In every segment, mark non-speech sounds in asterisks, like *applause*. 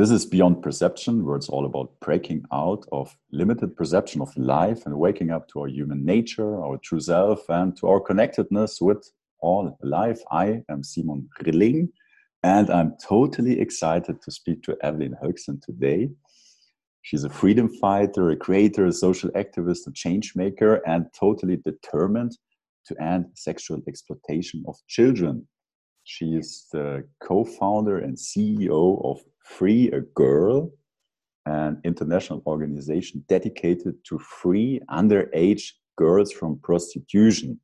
This is Beyond Perception, where it's all about breaking out of limited perception of life and waking up to our human nature, our true self, and to our connectedness with all life. I am Simon Rilling, and I'm totally excited to speak to Evelyn Hölsken today. She's a freedom fighter, a creator, a social activist, a change maker, and totally determined to end sexual exploitation of children. She is the co founder and CEO of Free a Girl, an international organization dedicated to free underage girls from prostitution.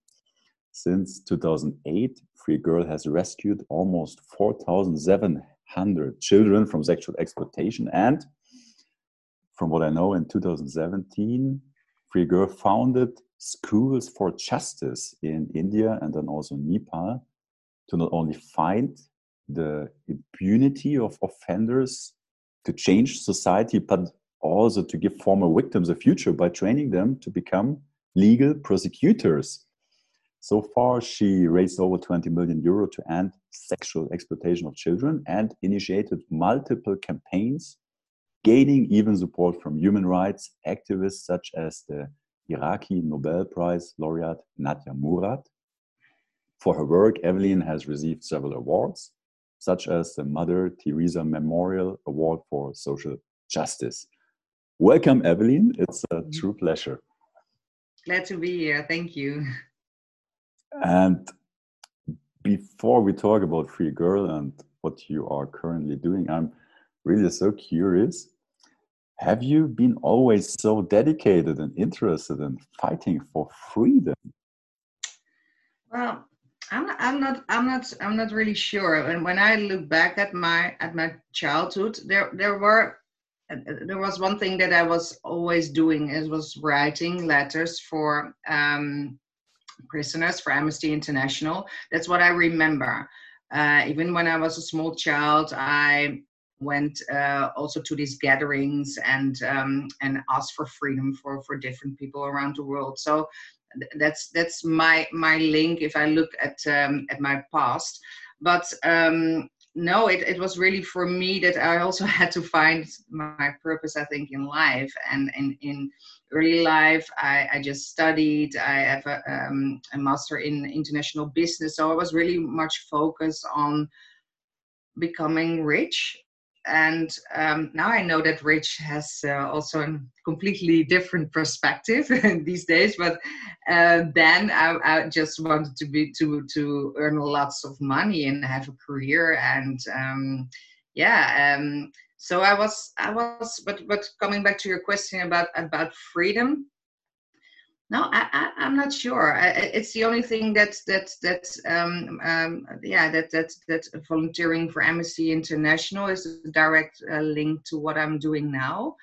Since 2008, Free Girl has rescued almost 4,700 children from sexual exploitation. And from what I know, in 2017, Free Girl founded schools for justice in India and then also Nepal to not only find the impunity of offenders to change society, but also to give former victims a future by training them to become legal prosecutors. So far, she raised over 20 million euro to end sexual exploitation of children and initiated multiple campaigns, gaining even support from human rights activists such as the Iraqi Nobel Prize laureate Nadia Murad. For her work, Evelyn has received several awards, such as the Mother Teresa Memorial Award for Social Justice. Welcome, Evelyn. It's a true pleasure. Glad to be here. Thank you. And before we talk about Free Girl and what you are currently doing, I'm really so curious. Have you been always so dedicated and interested in fighting for freedom? Well, I'm not, I'm not I'm not I'm not really sure. And when I look back at my at my childhood, there there were there was one thing that I was always doing. It was writing letters for um, prisoners for Amnesty International. That's what I remember. Uh, even when I was a small child, I went uh, also to these gatherings and um, and asked for freedom for for different people around the world. So that's that's my my link if I look at um, at my past. But um, no, it, it was really for me that I also *laughs* had to find my purpose, I think, in life. And in, in early life, I, I just studied. I have a, um, a master in international business. So I was really much focused on becoming rich and um, now I know that Rich has uh, also a completely different perspective *laughs* these days. But uh, then I, I, just wanted to be to to earn lots of money and have a career, and um, yeah. Um, so I was I was, but but coming back to your question about about freedom, no, I, I, am not sure. I, it's the only thing that that that um, um, yeah that that that volunteering for Amnesty International is a direct uh, link to what I'm doing now.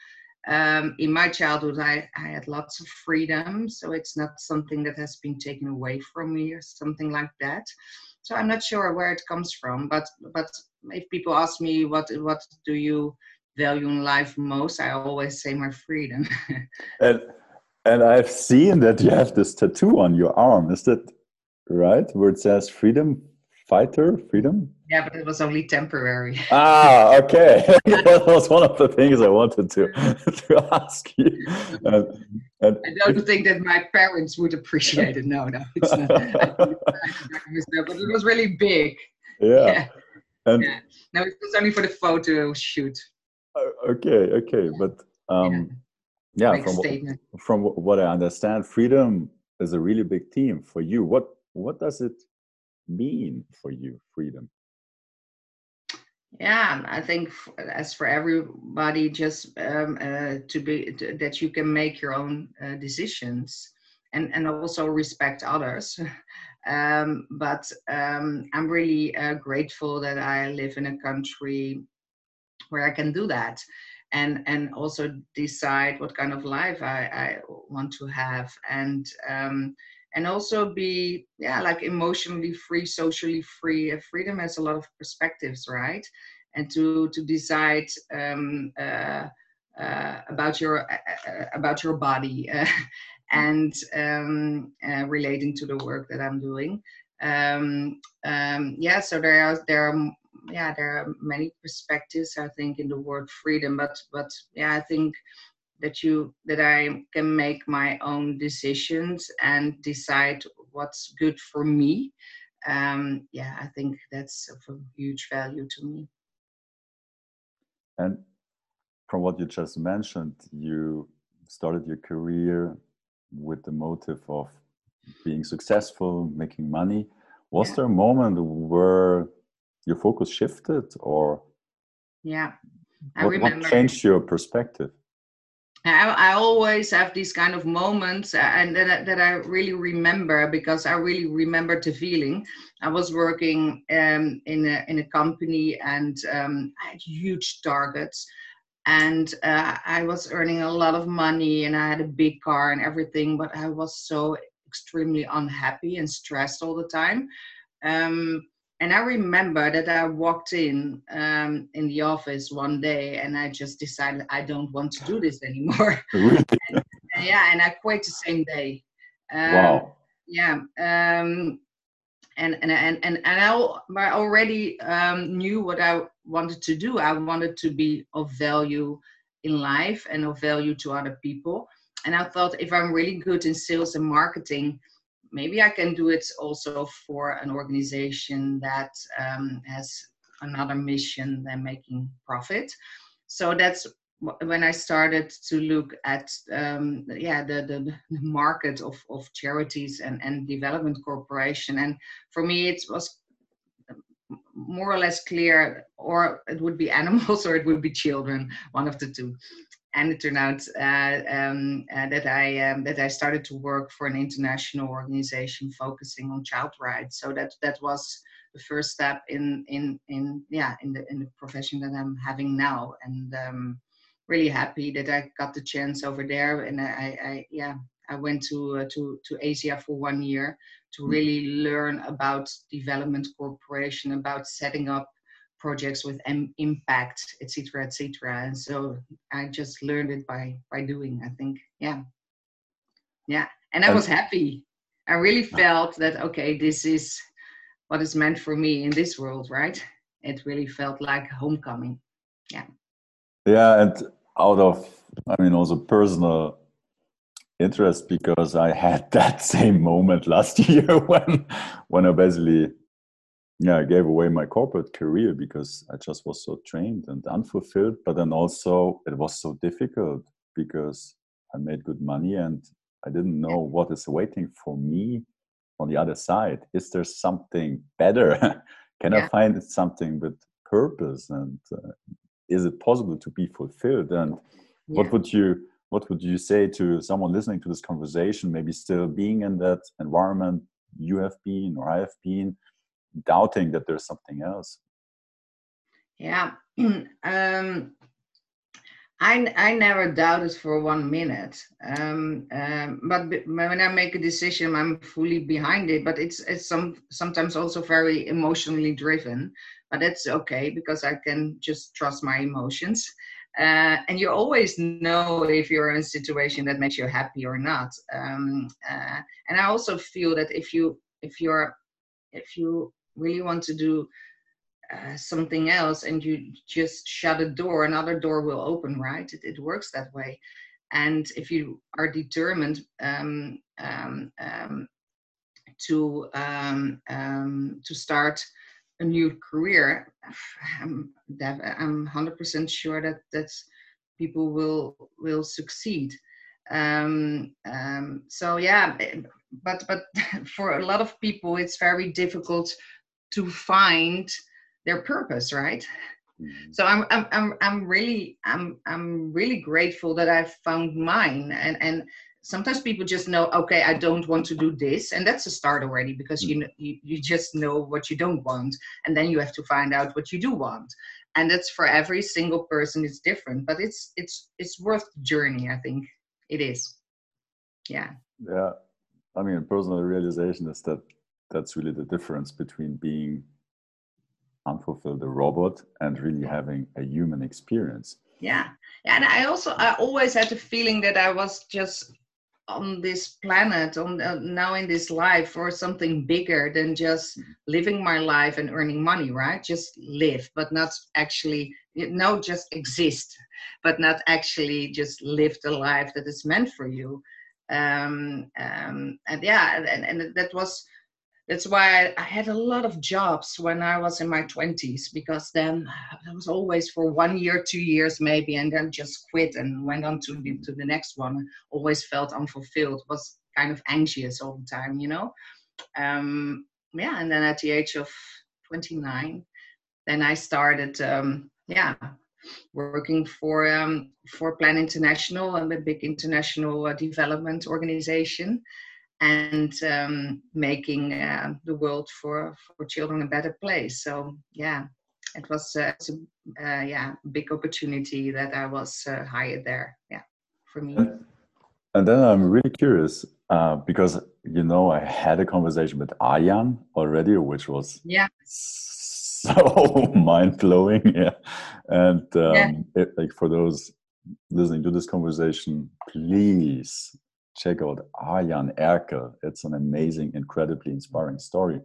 Um, in my childhood, I, I had lots of freedom, so it's not something that has been taken away from me or something like that. So I'm not sure where it comes from, but but if people ask me what what do you value in life most, I always say my freedom. *laughs* and and I've seen that you have this tattoo on your arm. Is that right? Where it says freedom fighter, freedom? Yeah, but it was only temporary. ah, okay. *laughs* that was one of the things I wanted to *laughs* to ask you. And, and I don't think that my parents would appreciate it. No, no, it's not. *laughs* but it was really big. Yeah. yeah. And yeah. No, it was only for the photo shoot. Uh, okay, okay, but um, yeah from what, from what i understand freedom is a really big theme for you. What what does it mean for you freedom? Yeah i think as for everybody just um, uh, to be to, that you can make your own uh, decisions and and also respect others. *laughs* Um, but um, i'm really uh, grateful that i live in a country where i can do that and and also decide what kind of life I, I want to have. And um, and also be yeah like emotionally free socially free. Freedom has a lot of perspectives right? And to to decide um, uh, uh, about your uh, uh about your body uh, *laughs* and um, uh, relating to the work that I'm doing. Um, um, yeah so there are there are yeah, there are many perspectives I think in the word freedom, but but yeah, I think that you that I can make my own decisions and decide what's good for me. Um, yeah, I think that's of a huge value to me. And from what you just mentioned, you started your career with the motive of being successful, making money. Was yeah. there a moment where your focus shifted or yeah I what, remember. what changed your perspective I, I, always have these kind of moments uh, and that, that I really remember because I really remember the feeling. I was working um, in, a, in a company and um, I had huge targets and uh, I was earning a lot of money and I had a big car and everything, but I was so extremely unhappy and stressed all the time. Um, and I remember that I walked in um, in the office one day and I just decided I don't want to do this anymore. *laughs* Really? and, yeah, and I quit the same day. Um, wow. Yeah. Um, and, and, and, and, and I, I already um, knew what I wanted to do. I wanted to be of value in life and of value to other people. And I thought if I'm really good in sales and marketing, maybe I can do it also for an organization that um, has another mission than making profit. So that's when I started to look at um, yeah the, the, the market of, of charities and, and development cooperation and for me it was more or less clear or it would be *laughs* animals or it would be children one of the two and it turned out uh, um, uh, that I um, that I started to work for an international organization focusing on child rights. So that that was the first step in in in yeah in the in the profession that I'm having now, and um, really happy that I got the chance over there. And I, I yeah I went to uh, to to Asia for one year to really learn about development cooperation, about setting up projects with M- impact, etc., etc. And so I just learned it by by doing. I think, yeah, yeah, and I was happy. I really ah. felt that okay, this is what is meant for me in this world, right? It really felt like homecoming. Yeah. Yeah, and out of I mean also personal interest because I had *laughs* that same moment last *laughs* year when when I basically yeah, I gave away my corporate career because I just was so trained and unfulfilled. But then also it was so difficult because I made good money and I didn't know what is waiting for me on the other side. Is there something better? *laughs* Can yeah. I find something with purpose? And uh, is it possible to be fulfilled? And yeah. what would you what would you say to someone listening to this conversation, maybe still being in that environment you have been or I have been? Doubting that there's something else. Yeah. *clears throat* Um, I, I never doubted for one minute. Um, um, but when i make a decision i'm fully behind it but it's it's some sometimes also very emotionally driven but that's okay because i can just trust my emotions. Uh, and you always know if you're in a situation that makes you happy or not. Um, uh, and i also feel that if you if you're if you really want to do uh, something else and you just shut a door another door will open right? It, it works that way. And if you are determined um, um, um, to um, um, to start a new career i'm, I'm 100% sure that that people will will succeed. Um, so yeah but but *laughs* for a lot of people it's very difficult to find their purpose right? Mm-hmm. so I'm, I'm i'm i'm really i'm i'm really grateful that i found mine. And and sometimes people just know okay i don't want to do this. And that's a start already because you, mm-hmm. you you just know what you don't want. And then you have to find out what you do want. And that's for every single person it's different. But it's it's it's worth the journey i think. It is. Yeah. Yeah. I mean personal realization is that that's really the difference between being unfulfilled a robot and really having a human experience yeah and i also i always had the feeling that i was just on this planet, on uh, now in this life, for something bigger than just mm-hmm. living my life and earning money, right? Just live, but not actually, you know, just exist, but not actually just live the life that is meant for you. Um, um, and yeah, and, and that was that's why I, had a lot of jobs when I was in my 20s because then I was always for one year, two years maybe, and then just quit and went on to the, to the next one. Always felt unfulfilled, was kind of anxious all the time, you know. Um, yeah, and then at the age of 29, then I started, um, yeah, working for um, for Plan International, a big international uh, development organization and um, making uh, the world for for children a better place. So yeah, it was uh, a uh, yeah big opportunity that I was uh, hired there. Yeah, for me. And then I'm really curious uh, because you know I had a conversation with Arjan already, which was yeah *laughs* so mind blowing. Yeah, and um, yeah. It, like for those listening to this conversation, please check out Arjan Erkel. It's an amazing, incredibly inspiring story.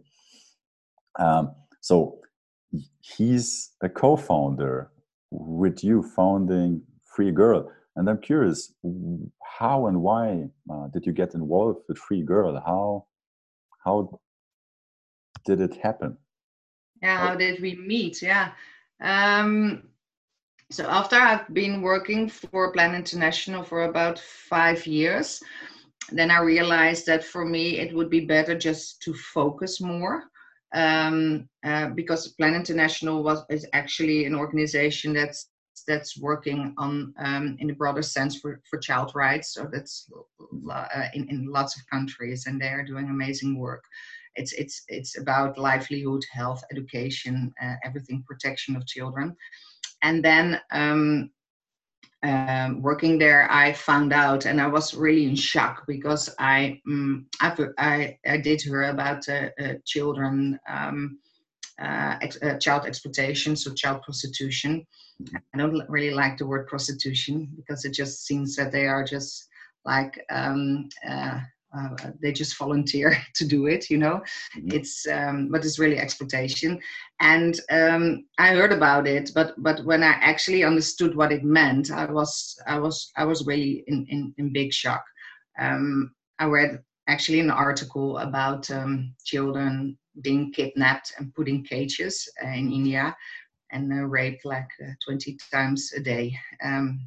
Um, so he's a co-founder with you founding Free Girl. And I'm curious, how and why uh, did you get involved with Free Girl? How how did it happen? Yeah, how did we meet? Yeah. Um, so after I've been working for Plan International for about five years, then I realized that for me it would be better just to focus more um, uh, because Plan International was is actually an organization that's that's working on um, in a broader sense for, for child rights. So that's uh, in, in lots of countries, and they are doing amazing work. It's it's it's about livelihood, health, education, uh, everything, protection of children and then um, um, working there, I found out, and I was really in shock because I um, I, I did hear about uh, uh, children, um, uh, ex- uh, child exploitation, so child prostitution. I don't really like the word prostitution because it just seems that they are just like um, uh, they just volunteer *laughs* to do it you know? Mm-hmm. it's um, but it's really exploitation. And um, i heard about it but but when i actually understood what it meant i was i was i was really in in, in big shock. Um, i read actually an article about um, children being kidnapped and put in cages uh, in india and uh, raped like uh, 20 times a day um,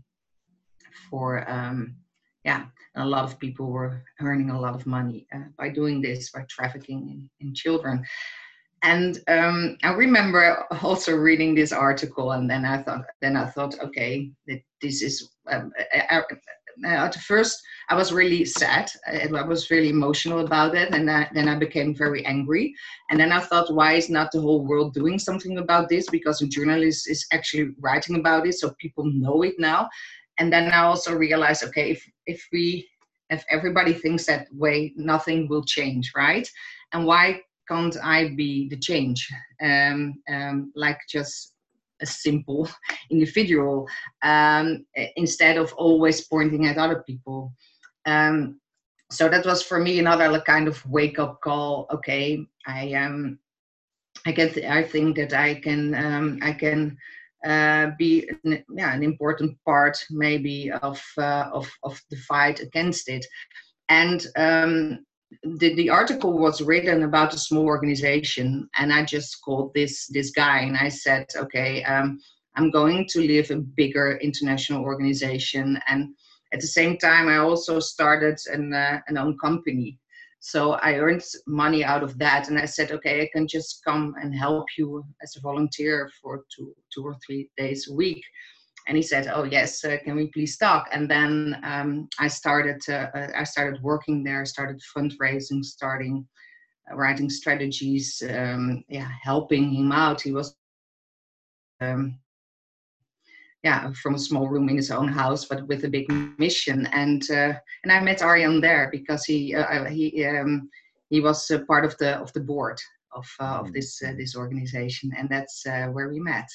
for um, yeah, a lot of people were earning a lot of money uh, by doing this, by trafficking in, in children. And um, I remember also reading this article, and then I thought, then I thought, okay, this is. Um, I, I, at first, I was really sad. I, I was really emotional about it, and then I became very angry. And then I thought, why is not the whole world doing something about this? Because a journalist is actually writing about it, so people know it now and then i also realized okay if if we if everybody thinks that way nothing will change right? And why can't i be the change? Um, um, like just a simple *laughs* individual um, instead of always pointing at other people. Um, so that was for me another kind of wake up call. Okay i am um, i get i think that i can um, i can uh, be an, yeah, an important part maybe of, uh, of, of the fight against it. And um, the, the article was written about a small organization, and I just called this this guy and I said, okay, um, I'm going to leave a bigger international organization, and at the same time, I also started an uh, an own company so I earned money out of that, and I said, okay, I can just come and help you as a volunteer for two, two or three days a week. And he said, oh yes, uh, can we please talk? And then um, I started, uh, I started working there, started fundraising, starting uh, writing strategies, um, yeah, helping him out. He was um, yeah, from a small room in his own house, but with a big mission. And uh, and I met Arjan there because he uh, uh he um, he was uh, part of the of the board of uh, of this uh, this organization, and that's where we met.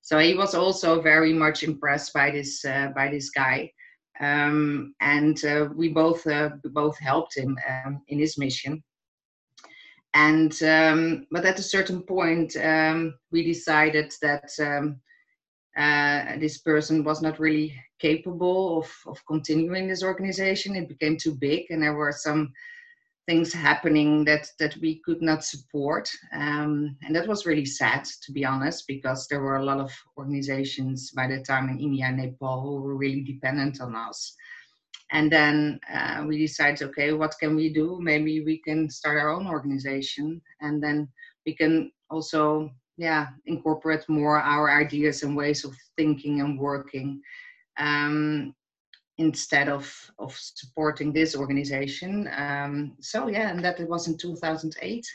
So he was also very much impressed by this by this guy. um, and uh, we both uh, both helped him um, in his mission. And um, but at a certain point, um, we decided that um, uh, this person was not really capable of, of continuing this organization. It became too big, and there were some things happening that that we could not support. Um, and that was really sad to be honest because there were a lot of organizations by the time in india and nepal who were really dependent on us. And then uh, we decided okay what can we do? Maybe we can start our own organization and then we can also yeah incorporate more our ideas and ways of thinking and working um, instead of of supporting this organization. Um, so yeah, and that it was in 2008,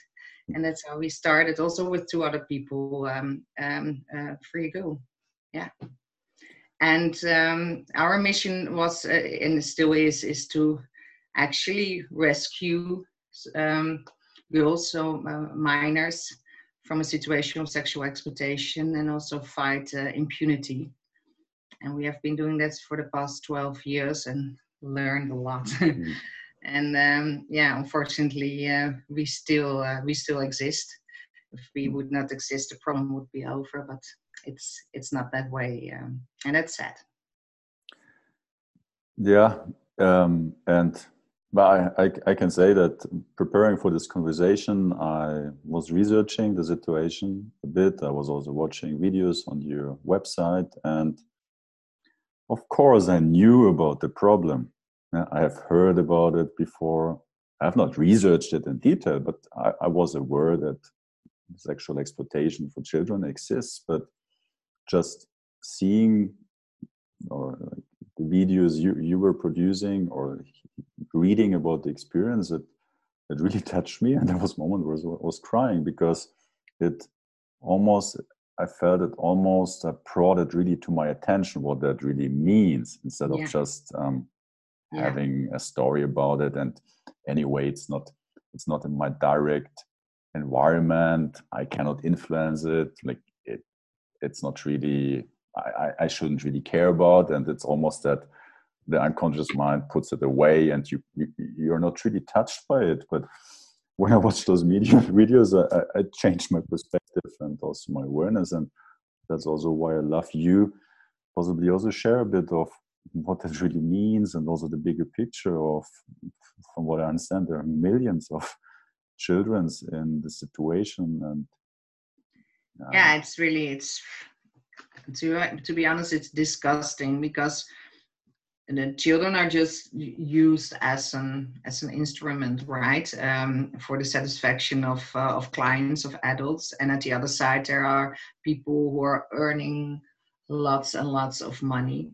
and that's how we started. Also with two other people, um, um, uh, Free Go, yeah. And um, our mission was, uh, and still is, is to actually rescue um, girls, so uh, minors, from a situation of sexual exploitation, and also fight uh, impunity. And we have been doing this for the past 12 years and learned a lot. *laughs* Mm-hmm. and um, yeah unfortunately uh, we still uh, we still exist. If we would not exist the problem would be over but it's it's not that way um, and that's sad. Yeah um, and but I, I, I, can say that preparing for this conversation, I was researching the situation a bit. I was also watching videos on your website, and of course, I knew about the problem. I have heard about it before. I have not researched it in detail, but I, I was aware that sexual exploitation for children exists. But just seeing or the videos you, you were producing or reading about the experience, it, it really *laughs* touched me. And there was a moment where I was crying because it almost I felt it almost uh, brought it really to my attention what that really means instead of just um, yeah. having a story about it. And anyway, it's not it's not in my direct environment. I cannot influence it. Like it, it's not really. I, I shouldn't really care about, and it's almost that the unconscious mind puts it away, and you, you you're not really touched by it, but when I watch those media *laughs* videos, I, I, changed my perspective and also my awareness, and that's also why I love you. Possibly also share a bit of what that really means, and also the bigger picture of, from what I understand, there are millions of children in the situation, and uh, yeah, it's really it's to to be honest, it's disgusting because the children are just used as an as an instrument right? Um, for the satisfaction of uh, of clients of adults. And at the other side there are people who are earning lots and lots of money.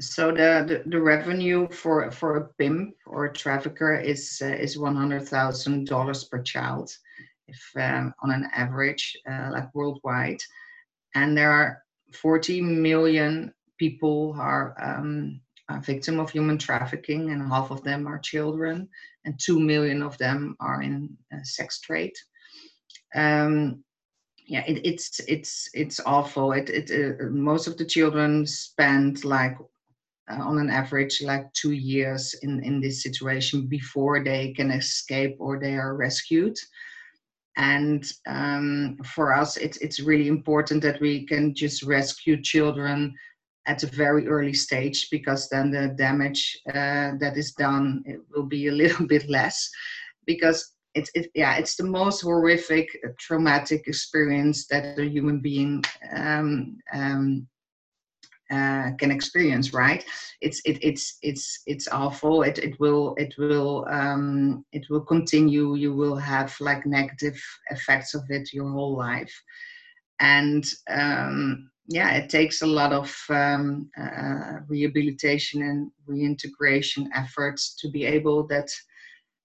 So the the, the revenue for for a pimp or a trafficker is uh, is one hundred thousand dollars per child if um, on an average uh, like worldwide. And there are 40 million people are um, a victim of human trafficking, and half of them are children, and two million of them are in sex trade. Um, yeah, it, it's it's it's awful. It, it uh, most of the children spend like uh, on an average like two years in in this situation before they can escape or they are rescued and um, for us it's it's really important that we can just rescue children at a very early stage because then the damage uh, that is done will be a little *laughs* bit less because it's it, yeah it's the most horrific uh, traumatic experience that a human being um, um, uh, can experience right? It's it, it's it's it's awful. It, it will it will um, it will continue. You will have like negative effects of it your whole life. And um, yeah, it takes a lot of um, uh, rehabilitation and reintegration efforts to be able that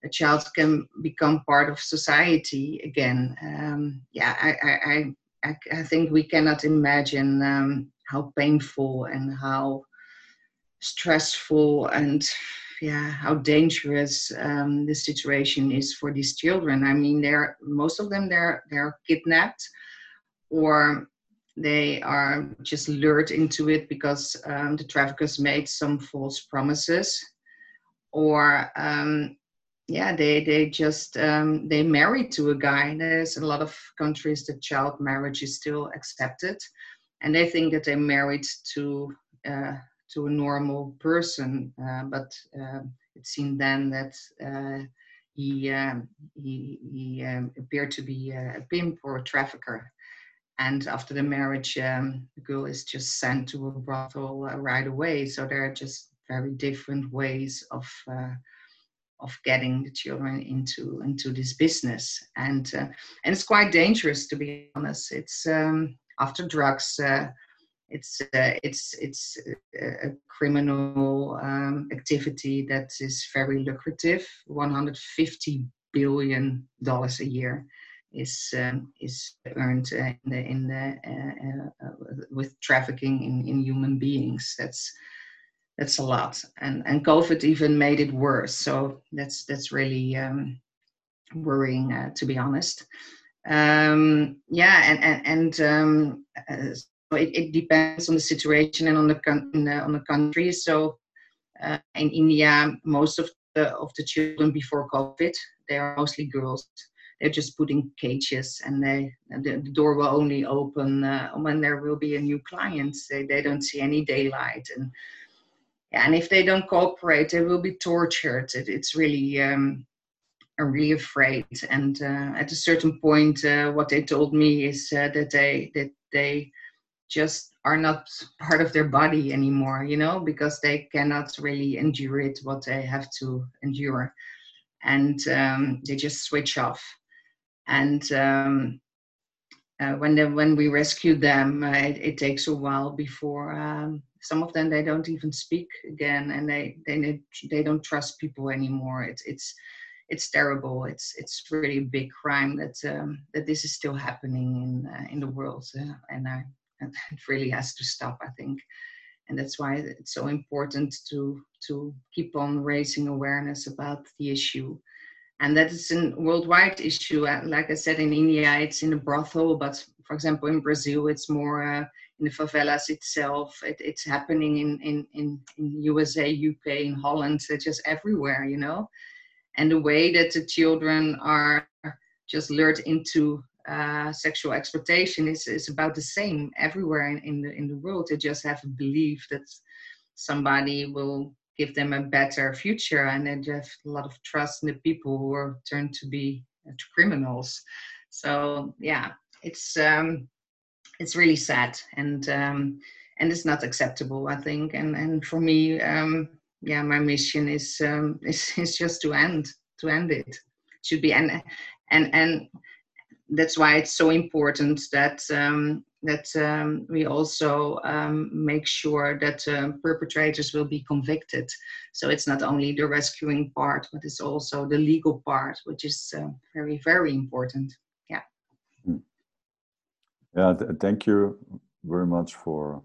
a child can become part of society again. Um, yeah, I, I, I, I, think we cannot imagine um, how painful and how stressful and yeah how dangerous um, the situation is for these children. I mean, they're most of them they're they're kidnapped or they are just lured into it because um, the traffickers made some false promises or um, yeah they they just um, they married to a guy there's a lot of countries that child marriage is still accepted and they think that they're married to uh, to a normal person uh, but uh, it seemed then that uh, he um, he, he um, appeared to be a pimp or a trafficker. And after the marriage um, the girl is just sent to a brothel uh, right away. So there are just very different ways of uh, of getting the children into into this business. And uh, and it's quite dangerous to be honest. It's um, after drugs uh, it's uh, it's it's a criminal um, activity that is very lucrative. 150 billion dollars a year is um, is earned uh, in the in the uh, uh, with trafficking in, in human beings. That's that's a lot. And and covid even made it worse. So that's that's really um, worrying uh, to be honest um, yeah and and, and um, uh, so it, it, depends on the situation and on the, the on the country. So uh, in india most of the of the children before covid they are mostly girls. They're just put in cages and they the, the door will only open uh, when there will be a new client. They, they don't see any daylight and and if they don't cooperate, they will be tortured. It, it's really, um, I'm really afraid. And uh, at a certain point, uh, what they told me is uh, that they that they just are not part of their body anymore, you know, because they cannot really endure it what they have to endure, and um, they just switch off. And um, uh, when the, when we rescue them, uh, it, it, takes a while before um, some of them they don't even speak again, and they they they don't trust people anymore. It's it's it's terrible. It's it's really a big crime that um, that this is still happening in uh, in the world, and I, *laughs* it really has to stop. I think, and that's why it's so important to to keep on raising awareness about the issue and that is a worldwide issue. Uh, like I said, in India, it's in a brothel, but for example, in Brazil, it's more uh, in the favelas itself. It, it's happening in, in, in, in USA, UK, in Holland, it's just everywhere, you know. And the way that the children are just lured into uh, sexual exploitation is, is about the same everywhere in, in the in the world. They just have a belief that somebody will give them a better future and then have a lot of trust in the people who are turned to be uh, criminals so yeah it's um it's really sad and um and it's not acceptable i think and and for me um yeah my mission is um *laughs* is, is just to end to end it. it should be and and and that's why it's so important that um that um, we also um, make sure that uh, perpetrators will be convicted. So it's not only the rescuing part, but it's also the legal part, which is uh, very, very important. Yeah. Hmm. Yeah, th thank you very much for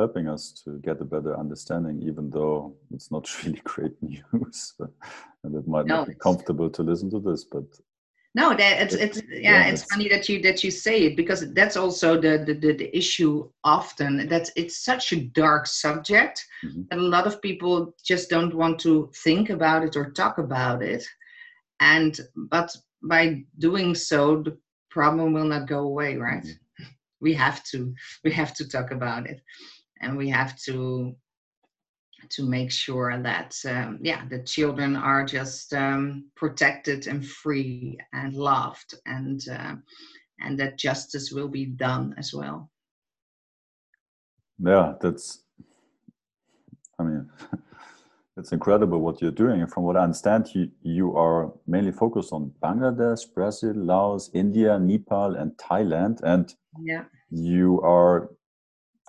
helping us to get a better understanding, even though it's not *laughs* really great news. *laughs* and it might no, not be comfortable to listen to this, but no that it's it's yeah, it's funny that you that you say it because that's also the the, the, the issue often that it's such a dark subject mm-hmm. that a lot of people just don't want to think about it or talk about it and but by doing so the problem will not go away right mm-hmm. *laughs* we have to we have to talk about it and we have to to make sure that um, yeah the children are just um, protected and free and loved and uh, and that justice will be done as well. Yeah that's i mean *laughs* it's incredible what you're doing. And from what i understand you you are mainly focused on bangladesh brazil laos india nepal and thailand. And yeah. you are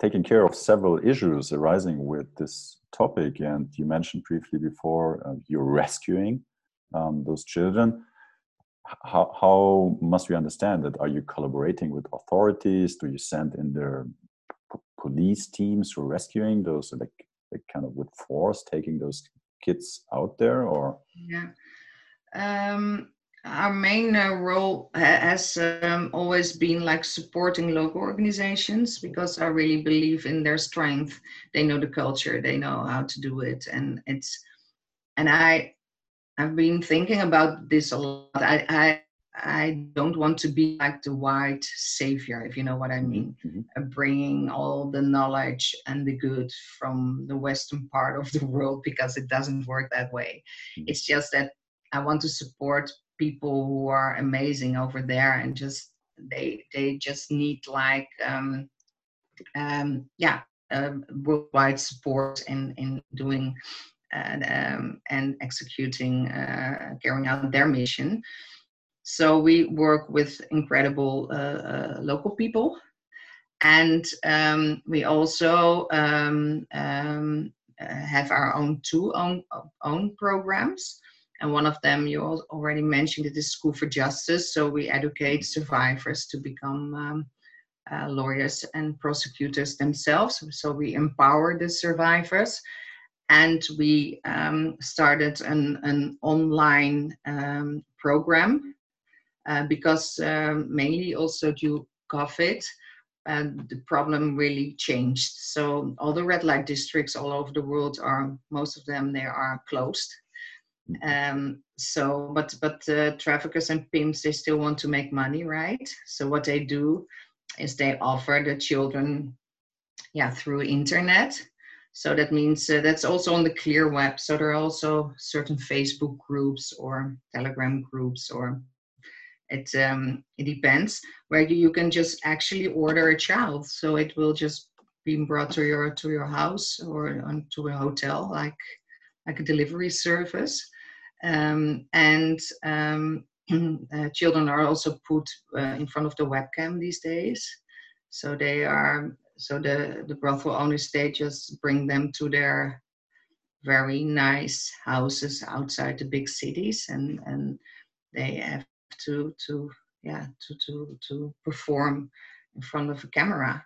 taking care of several issues arising with this topic. And you mentioned briefly before uh, you're rescuing um, those children. How, how must we understand that? Are you collaborating with authorities? Do you send in their police teams are rescuing those, like, like kind of with force taking those kids out there, or? Yeah. Um, our main uh, role has um, always been like supporting local organizations because I really believe in their strength. They know the culture, they know how to do it, and it's and I I've been thinking about this a lot. I I I don't want to be like the white savior, if you know what I mean, mm-hmm. uh, bringing all the knowledge and the good from the western part of the *laughs* world because it doesn't work that way. Mm-hmm. It's just that I want to support people who are amazing over there and just they they just need like um, um, yeah worldwide support in in doing and um, and executing uh, carrying out their mission. So we work with incredible uh, uh, local people. And um, we also um, um, uh, have our own two own, own programs and one of them you already mentioned it is School for Justice. So we educate survivors to become um, uh, lawyers and prosecutors themselves. So we empower the survivors. And we um, started an, an online um, program uh, because um, mainly also due COVID, the problem really changed. So all the red light districts all over the world are most of them they are closed um, so, but but uh, traffickers and pimps they still want to make money, right? So what they do is they offer the children, yeah, through internet. So that means uh, that's also on the Clear web. So there are also certain Facebook groups or Telegram groups or it um, it depends where you, you can just actually order a child. So it will just be brought to your to your house or to a hotel like like a delivery service um, and um, *clears throat* uh, children are also put uh, in front of the webcam these days. So they are so the the brothel owners they just bring them to their very nice houses outside the big cities, and and they have to to yeah to to to perform in front of a camera.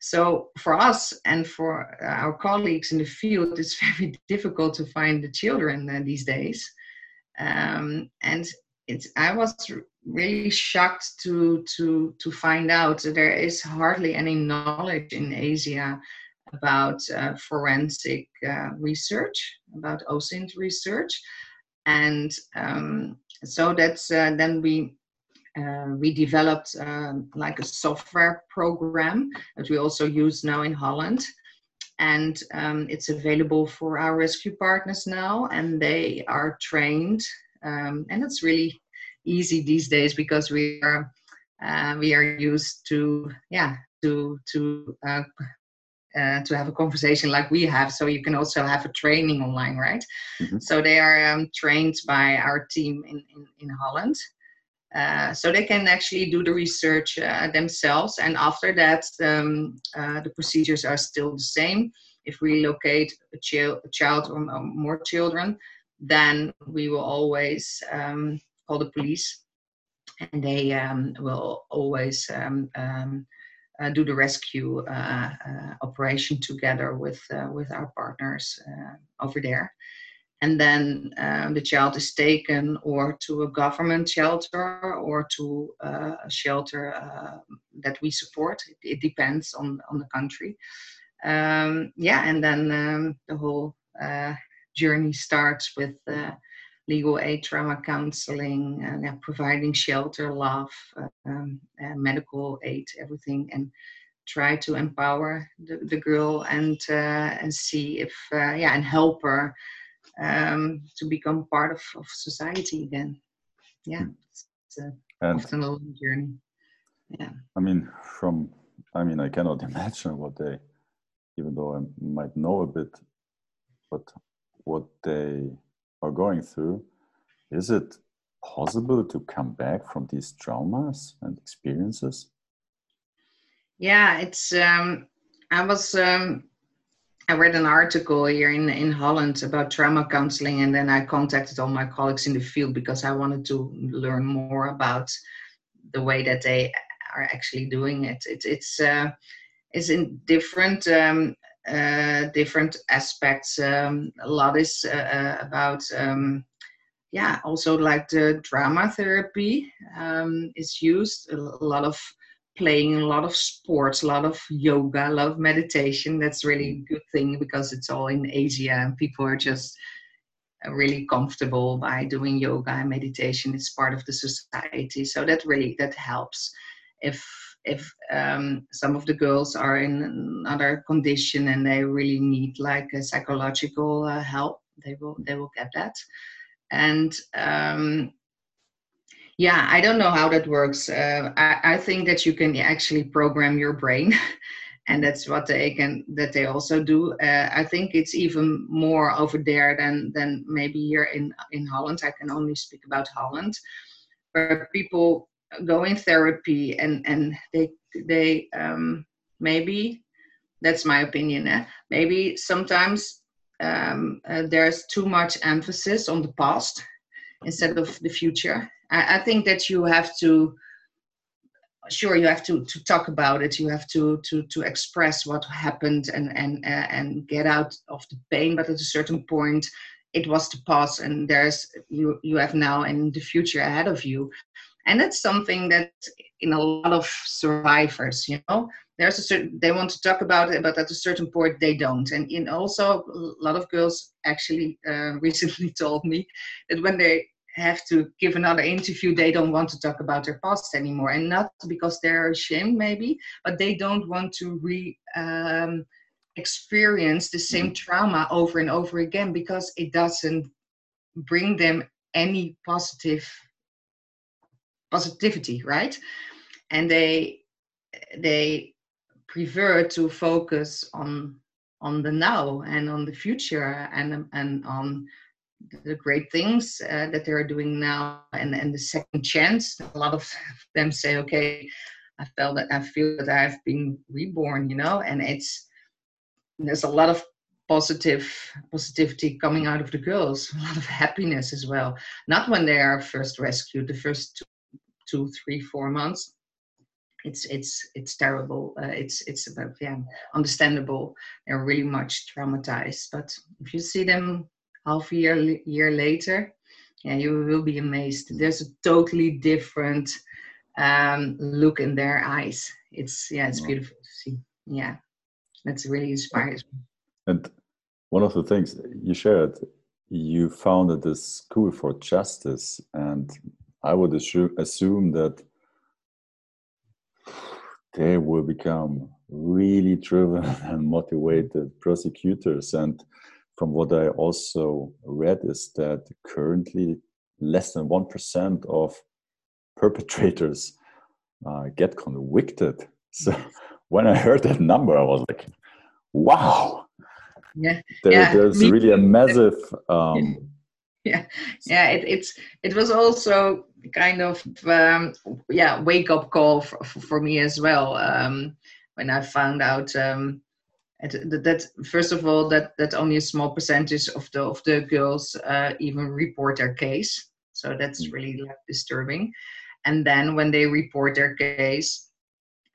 So for us and for our colleagues in the field, it's *laughs* very difficult to find the children uh, these days um, and it's I was really shocked to to to find out that there is hardly any knowledge in Asia about uh, forensic uh, research, about OSINT research, and um, so that's uh, then we. Uh, we developed um, like a software program that we also use now in Holland, and um, it's available for our rescue partners now and they are trained um, and it's really easy these days because we are uh, we are used to yeah to to uh, uh, to have a conversation like we have. So you can also have a training online right? Mm-hmm. so they are um, trained by our team in in, in holland uh, so they can actually do the research uh, themselves. And after that um, uh, the procedures are still the same. If we locate a, a child or more children then we will always um, call the police. And they um, will always um, um uh, do the rescue uh, uh, operation together with with our partners over there and then um, the child is taken or to a government shelter or to uh, a shelter uh, that we support. It, it, depends on on the country. Um, yeah, and then um, the whole uh, journey starts with uh, legal aid, trauma counseling, providing shelter, love, um, medical aid, everything, and try to empower the, the girl and and see if yeah and help her um, to become part of, of society again. Yeah, hmm. it's, it's a, and, often a long journey. Yeah. I mean, from I mean, I cannot *laughs* imagine what they, even though I might know a bit, but what they are going through. Is it possible to come back from these traumas and experiences? Yeah, it's. Um, I was um, I read an article here in, in Holland about trauma counseling, and then I contacted all my colleagues in the field because I wanted to learn more about the way that they are actually doing it. it it's uh, it's in different um, uh, different aspects. Um, a lot is uh, uh about um, yeah, also like the drama therapy um, is used. A lot of playing, a lot of sports, a lot of yoga, a lot of meditation. That's really a good thing because it's all in Asia and people are just uh, really comfortable by doing yoga and meditation. It's part of the society, so that really that helps. If if um, some of the girls are in another condition and they really need like a psychological uh, help, they will they will get that. And um, yeah, I don't know how that works. Uh, I, I think that you can actually program your brain. *laughs* and that's what they can that they also do uh, i think it's even more over there than than maybe here in in holland i can only speak about holland where people go in therapy and and they they um maybe that's my opinion eh? maybe sometimes um, uh, there's too much emphasis on the past instead of the future I, I think that you have to sure you have to to talk about it. You have to to to express what happened and and uh, and get out of the pain. But at a certain point it was the past and there's you you have now and the future ahead of you. And that's something that in a lot of survivors you know there's a certain they want to talk about it but at a certain point they don't. And in also a lot of girls actually uh, *laughs* recently told me that when they have to give another interview. They don't want to talk about their past anymore. And not because they're ashamed maybe but they don't want to re um, experience the same mm-hmm. trauma over and over again because it doesn't bring them any positive positivity right? And they they prefer to focus on on the now and on the future and and on the great things uh, that they're doing now and, and the second chance. A lot of *laughs* them say okay i felt that i feel that i've been reborn you know? And it's there's a lot of positive positivity coming out of the girls a lot of happiness as well. Not when they are first rescued the first two, two three four months. It's it's it's terrible. Uh, it's it's about yeah understandable. They're really much traumatized. But if you see them half a year year later yeah you will be amazed. There's a totally different um, look in their eyes. It's yeah it's beautiful to see. Yeah. That's really inspires me and one of the things you shared you founded this school for justice and i would assume, assume that they will become really driven *laughs* and motivated prosecutors. And from what I also read is that currently less than 1% of perpetrators uh, get convicted. So *laughs* when I heard that number, I was like, wow. Yeah. There, yeah there's really a massive. Um, yeah. Yeah. It, it's, it was also kind of, um, yeah, wake up call for, for me as well. Um, when I found out, um, that, that first of all that that only a small percentage of the of the girls uh, even report their case. So that's mm. really like, disturbing. And then when they report their case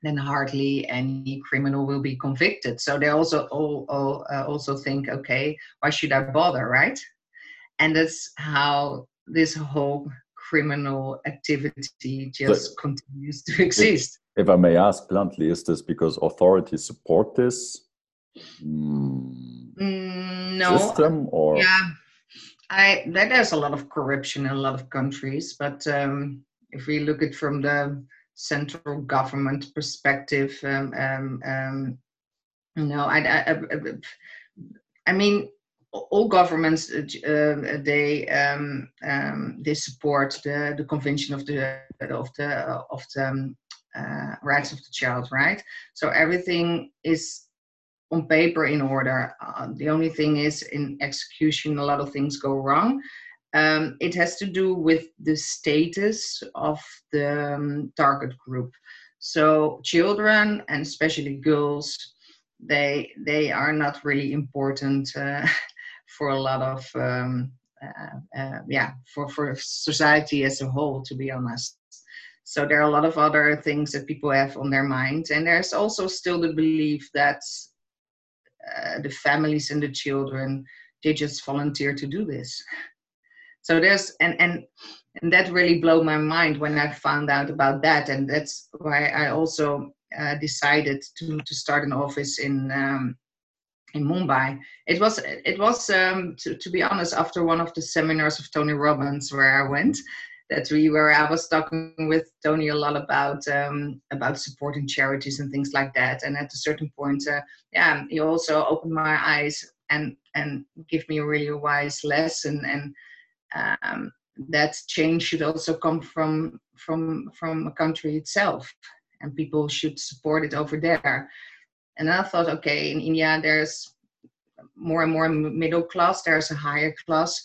then hardly any criminal will be convicted. So they also all, all uh, also think okay why should i bother right? And that's how this whole criminal activity just but continues to *laughs* exist. if, if i may ask bluntly is this because authorities support this mm, no. System or yeah. I there's a lot of corruption in a lot of countries but um, if we look at from the central government perspective um, um, um no I, I, I, I mean all governments uh, uh they um, um, they support the, the convention of the of the of the um, uh, rights of the child right? So everything is on paper in order. Uh, the only thing is in execution, a lot of things go wrong. Um, it has to do with the status of the um, target group. So children and especially girls, they they are not really important uh, *laughs* for a lot of um, uh, uh, yeah for for society as a whole. To be honest. So there are a lot of other things that people have on their mind, and there's also still the belief that uh, the families and the children they just volunteer to do this so there's and and and that really blew my mind when I found out about that, and that's why I also uh, decided to to start an office in um, in Mumbai. It was it was um, to to be honest after one of the seminars of Tony Robbins where I went. That we where I was talking with Tony a lot about um, about supporting charities and things like that. And at a certain point, uh, yeah, he also opened my eyes and and give me a really wise lesson. And um, that change should also come from from from a country itself. And people should support it over there. And i thought okay in india there's more and more middle class there's a higher class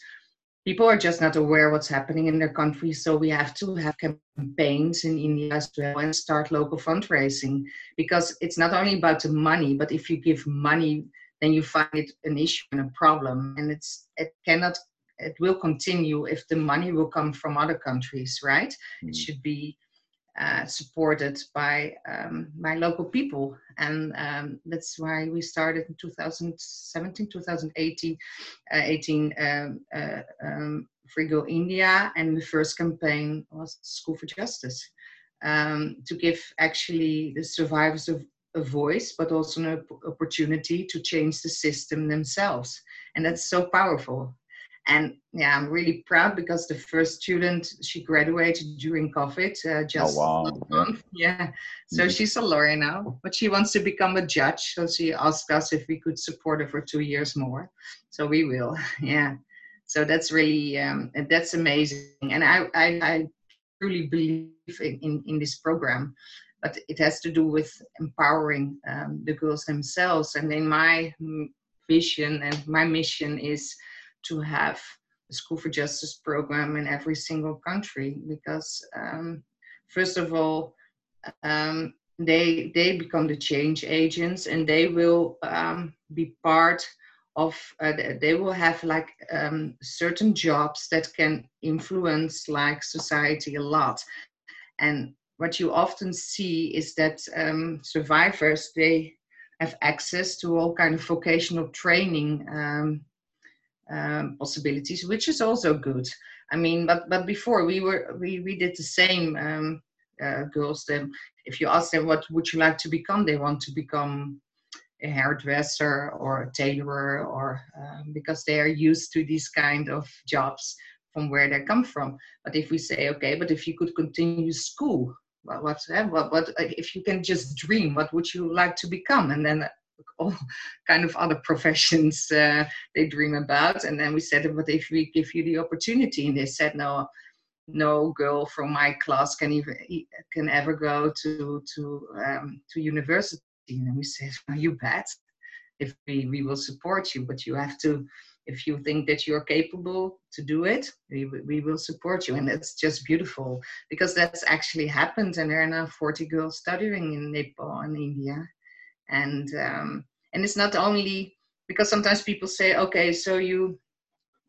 people are just not aware what's happening in their country so we have to have campaigns in india as well and start local fundraising because it's not only about the money but if you give money then you find it an issue and a problem and it's it cannot it will continue if the money will come from other countries, right? Mm. It should be uh, supported by um, by local people, and um, that's why we started in 2017, 2018, uh, 18, um, uh, um, Free Girl India, and the first campaign was School for Justice um, to give actually the survivors of a voice, but also an opportunity to change the system themselves, and that's so powerful and yeah i'm really proud because the first student she graduated during covid uh, just oh, wow. yeah. so mm-hmm. she's a lawyer now but she wants to become a judge. So she asked us if we could support her for two years more. So we will. *laughs* Yeah. So that's really um, that's amazing. And i i, I truly believe in, in, in this program but it has to do with empowering um, the girls themselves. And in my vision and my mission is to have a School for Justice program in every single country because, um, first of all, um, they they become the change agents and they will um, be part of uh, they will have like um, certain jobs that can influence like society a lot. And what you often see is that um, survivors they have access to all kind of vocational training um, possibilities, which is also good. I mean, but but before we were we we did the same. Um, uh, girls, them if you ask them what would you like to become, they want to become a hairdresser or a tailor, or um, because they are used to these kind of jobs from where they come from. But if we say, okay, but if you could continue school, what, what, what, what if you can just dream, what would you like to become? And then all kind of other professions uh, they dream about. And then we said, but if we give you the opportunity, and they said, no, no girl from my class can even can ever go to to um, to university. And we said, oh, you bet. If we, we will support you, but you have to if you think that you're capable to do it, we, we will support you. And that's just beautiful because that's actually happened. And there are now 40 girls studying in Nepal and India and um, and it's not only because sometimes people say okay so you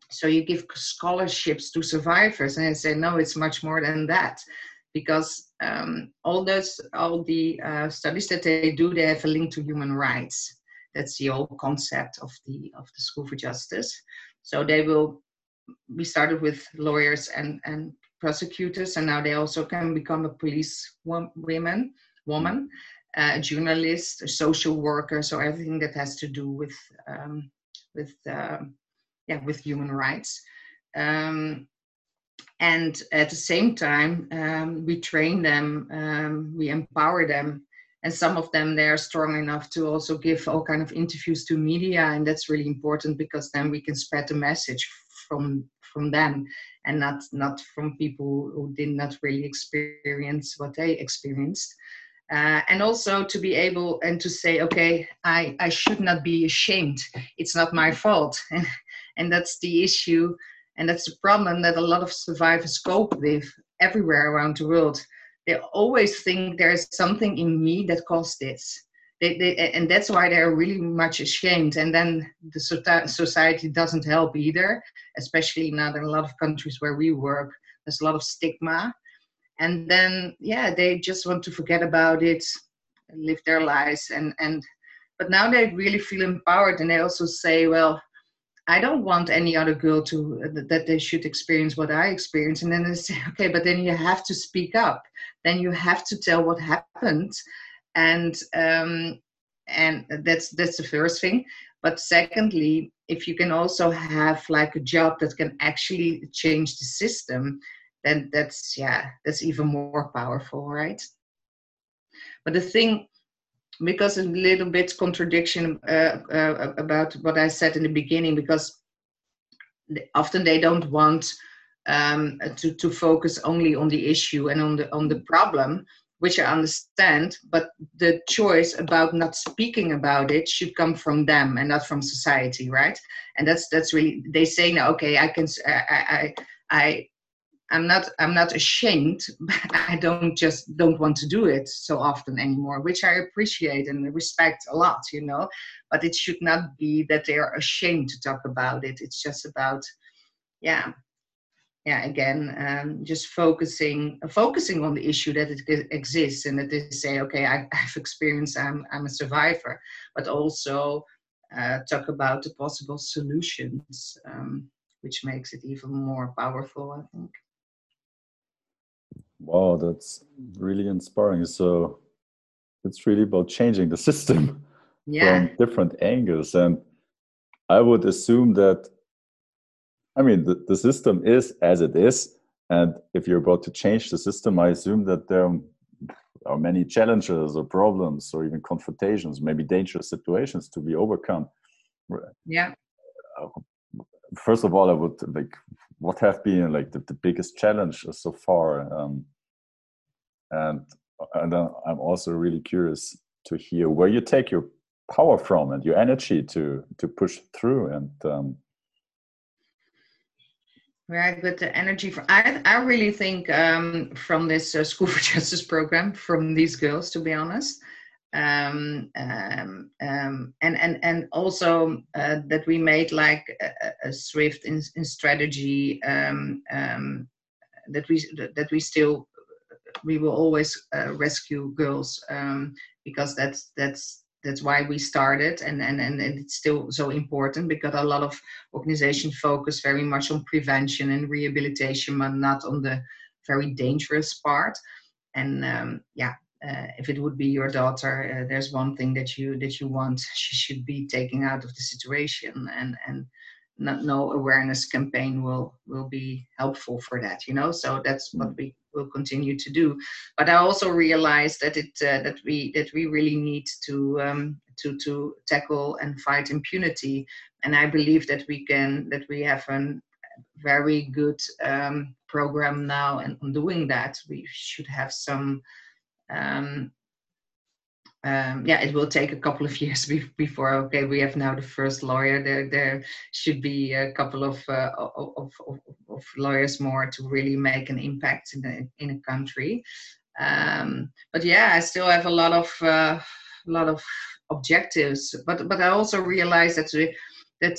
so you give scholarships to survivors and i say no it's much more than that. Because um, all those all the uh, studies that they do they have a link to human rights. That's the whole concept of the of the school for justice. So they will we started with lawyers and and prosecutors and now they also can become a police woman woman a journalist, a social worker, so everything that has to do with um, with uh, yeah with human rights. Um, and at the same time, um, we train them, um, we empower them, and some of them they are strong enough to also give all kind of interviews to media, and that's really important because then we can spread the message from from them and not not from people who did not really experience what they experienced uh, and also to be able and to say okay i i should not be ashamed. It's not my fault. *laughs* And, that's the issue. And that's the problem that a lot of survivors cope with everywhere around the world. They always think there's something in me that caused this. They, they, and that's why they're really much ashamed. And then the society doesn't help either especially now in a lot of countries where we work. There's a lot of stigma and then yeah they just want to forget about it live their lives and and but now they really feel empowered and they also say well I don't want any other girl to that they should experience what I experience. And then they say, *laughs* okay, but then you have to speak up. Then you have to tell what happened, and um, and that's that's the first thing. But secondly, if you can also have like a job that can actually change the system, then that's yeah, that's even more powerful, right? But the thing because a little bit contradiction uh, uh, about what I said in the beginning, because often they don't want um, to to focus only on the issue and on the on the problem, which I understand. But the choice about not speaking about it should come from them and not from society, right? And that's that's really they say now. Okay, I can I I, I I'm not I'm not ashamed. *laughs* But I don't just don't want to do it so often anymore, which I appreciate and respect a lot, you know. But it should not be that they are ashamed to talk about it. It's just about, yeah, yeah. Again, um, just focusing focusing on the issue that it exists and that they say, okay, I, *laughs* have experienced. I'm I'm a survivor, but also uh, talk about the possible solutions. Um, which makes it even more powerful, I think. Wow, that's really inspiring. So it's really about changing the *laughs* system yeah. from different angles. And I would assume that, I mean, the, the system is as it is. And if you're about to change the system, I assume that there are many challenges or problems or even confrontations, maybe dangerous situations to be overcome. Yeah. First of all, I would like, what have been like the, the biggest challenge so far? Um, and and I'm also really curious to hear where you take your power from and your energy to to push through and um, Right, but the energy from. I I really think um, from this uh, School for Justice program from these girls, to be honest, um, um, um, and and and also uh, that we made like a, a swift in, in strategy um, um, that we that we still we will always uh, rescue girls um, because that's that's that's why we started and, and and it's still so important because a lot of organizations focus very much on prevention and rehabilitation but not on the very dangerous part. And um, yeah uh, if it would be your daughter uh, there's one thing that you that you want. *laughs* She should be taken out of the situation and and not, no awareness campaign will will be helpful for that you know? So that's what we will continue to do. But i also realized that it uh, that we that we really need to um, to to tackle and fight impunity. And i believe that we can that we have a very good um, program now and on doing that. We should have some um, um, yeah, it will take a couple of *laughs* years before okay, we have now the first lawyer. There, there should be a couple of, uh, of, of, of, lawyers more to really make an impact in a in a country. Um, but yeah, I still have a lot of uh, lot of objectives. But but I also realize that that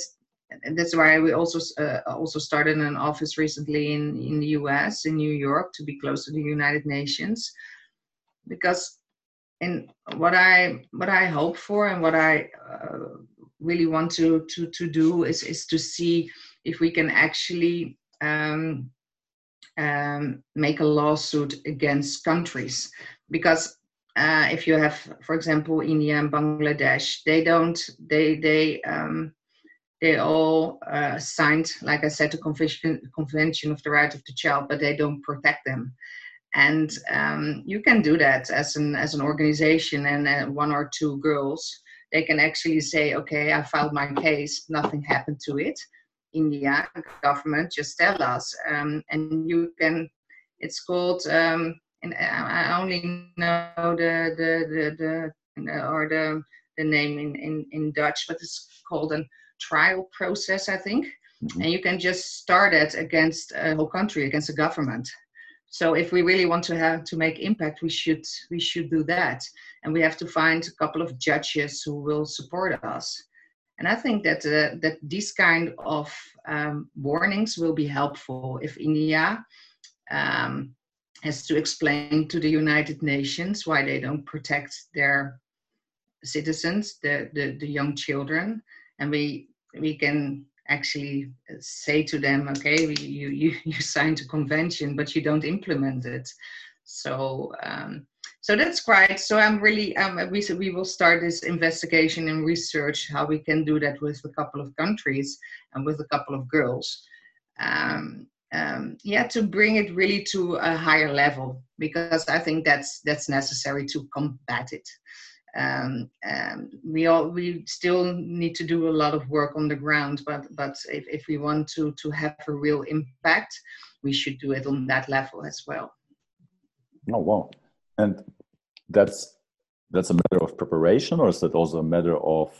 that's why we also uh, also started an office recently in in the U.S. in New York to be close to the United Nations because and what I what I hope for and what I uh, really want to to to do is is to see if we can actually um, um, make a lawsuit against countries. Because uh, if you have, for example, India and Bangladesh, they don't they they um, they all uh, signed, like I said, the convention convention of the right of the child, but they don't protect them and um, you can do that as an as an organization and uh, one or two girls. They can actually say okay i filed my case. Nothing happened to it. India government just tell us um, and you can it's called um, and i only know the the the, the or the the name in, in in dutch but it's called a trial process i think. Mm-hmm. and you can just start it against a whole country against a government so if we really want to have to make impact we should we should do that. And we have to find a couple of judges who will support us. And i think that uh, that these kind of um, warnings will be helpful if india um, has to explain to the united nations why they don't protect their citizens the, the, the young children. And we we can actually say to them, okay, you you *laughs* you signed a convention, but you don't implement it. So um, so that's great. So I'm really um, we we will start this investigation and research how we can do that with a couple of countries and with a couple of girls. Um, um, yeah, to bring it really to a higher level because I think that's that's necessary to combat it. Um, um, we all we still need to do a lot of work on the ground, but but if, if we want to to have a real impact, we should do it on that level as well. Oh wow! And that's that's a matter of preparation, or is that also a matter of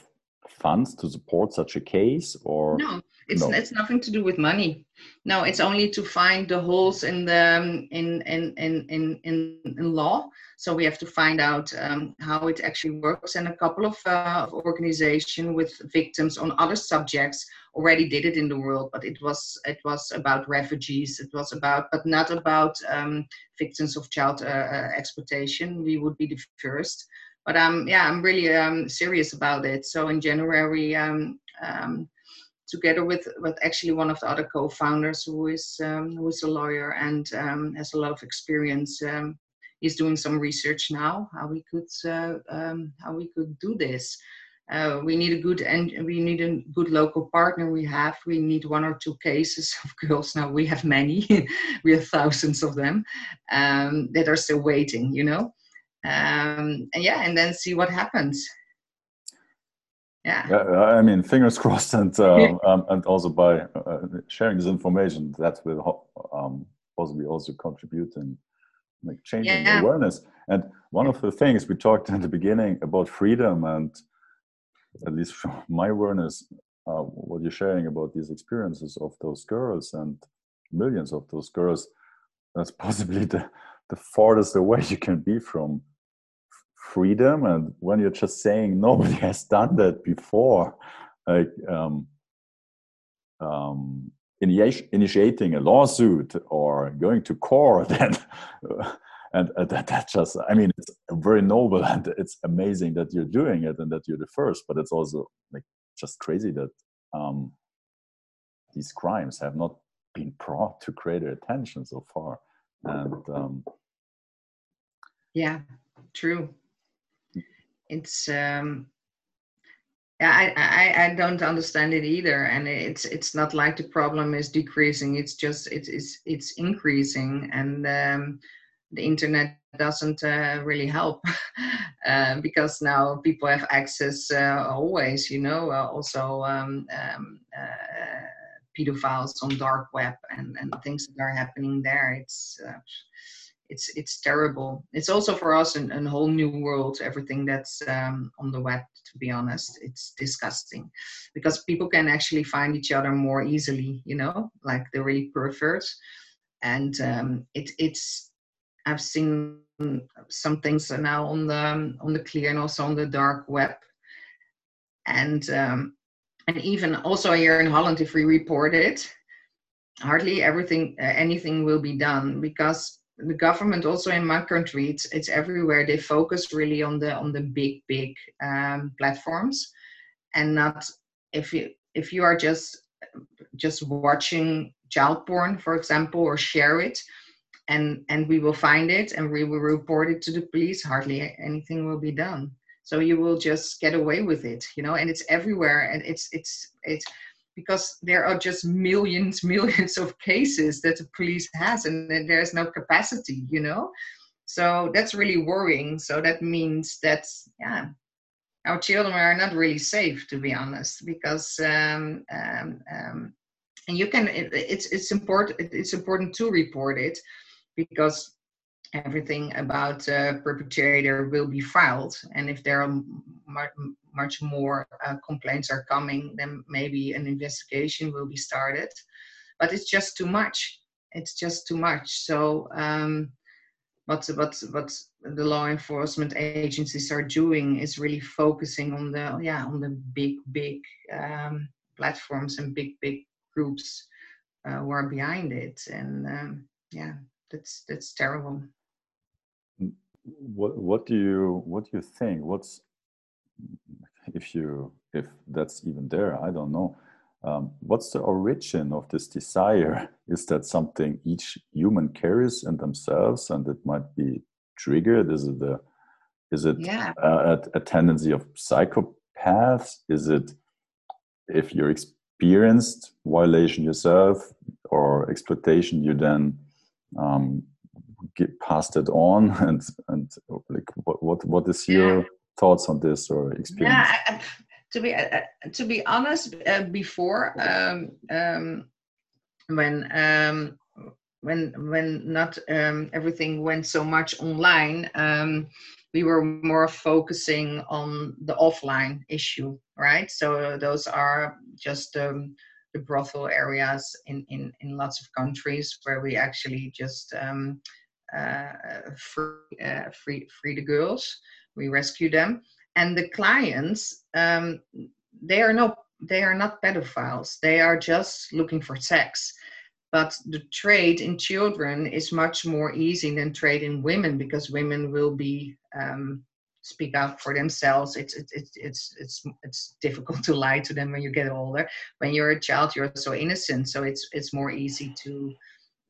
funds to support such a case? Or no, it's no. it's nothing to do with money. No, it's only to find the holes in the um, in in in in in, in law. So we have to find out um, how it actually works. And a couple of, uh, organizations with victims on other subjects already did it in the world, but it was it was about refugees. It was about, but not about um, victims of child uh, uh, exploitation. We would be the first. But um, yeah, I'm really um, serious about it. So in January, um, um, together with with actually one of the other co-founders who is um, who is a lawyer and um, has a lot of experience. Um, he's doing some research now how we could uh, um, how we could do this. Uh, we need a good and we need a good local partner. We have we need one or two cases of *laughs* girls now. We have many, *laughs* we have thousands of them um, that are still waiting. You know, um, and yeah, and then see what happens yeah. I mean, fingers *laughs* crossed, and um, um, and also by uh, sharing this information, that will um, possibly also contribute in like changing yeah. awareness. And one of the things we talked in the beginning about freedom, and at least from *laughs* my awareness, uh, what you're sharing about these experiences of those girls and millions of those girls, that's *laughs* possibly the the farthest away you can be from freedom and when you're just saying *laughs* nobody has done that before like um, um, initiating a lawsuit or going to court *laughs* and and that, that just i mean it's very noble *laughs* and it's amazing that you're doing it and that you're the first but it's also like just crazy that um, these crimes have not been brought to greater attention so far. And um, yeah true it's um yeah, I, I I don't understand it either, and it's it's not like the problem is decreasing. It's just it's it's it's increasing, and um, the internet doesn't uh, really help *laughs* uh, because now people have access uh, always. You know, uh, also um, um, uh, pedophiles on dark web and and things that are happening there. It's uh, it's it's terrible. It's also for us a, a whole new world. Everything that's um, on the web, to be honest, it's disgusting because people can actually find each other more easily. You know, like the really perverts, and um, it it's. I've seen some things now on the on the clear and also on the dark web, and um, and even also here in Holland, if we report it, hardly everything uh, anything will be done because the government also in my country it's it's everywhere. They focus really on the on the big big um, platforms and not if you if you are just just watching child porn for example or share it and and we will find it and we will report it to the police hardly anything will be done. So you will just get away with it you know and it's everywhere and it's it's it's because there are just millions *laughs* millions of cases that the police has and there's no capacity you know? So that's really worrying. So that means that yeah our children are not really safe to be honest because um, um, um, and you can it, it's it's important it's important to report it because everything about uh, perpetrator will be filed. And if there are much more uh, complaints are coming, then maybe an investigation will be started. But it's just too much. It's just too much. So um, what what what the law enforcement agencies are doing is really focusing on the yeah on the big big um, platforms and big big groups uh, who are behind it, and um, yeah, that's that's terrible. What what do you what do you think? What's if you if that's even there i don't know um, what's the origin of this desire? *laughs* Is that something each human carries in themselves, and it might be triggered? Is it a is it yeah. a, a, tendency of psychopaths? Is it if you're experienced violation yourself or exploitation, you then um, get passed it on? *laughs* And and like, what what what is your. Thoughts on this or experience? Yeah, to be uh, to be honest, uh, before um, um, when um, when when not um, everything went so much online, um, we were more focusing on the offline issue, right? So those are just um, the brothel areas in, in in lots of countries where we actually just um, uh, free, uh, free free the girls. We rescue them. And the clients um, they are no they are not pedophiles. They are just looking for sex. But the trade in children is much more easy than trade in women because women will be um, speak out for themselves. It's it's it's it's it's difficult to lie to them when you get older. When you're a child you're so innocent. So it's it's more easy to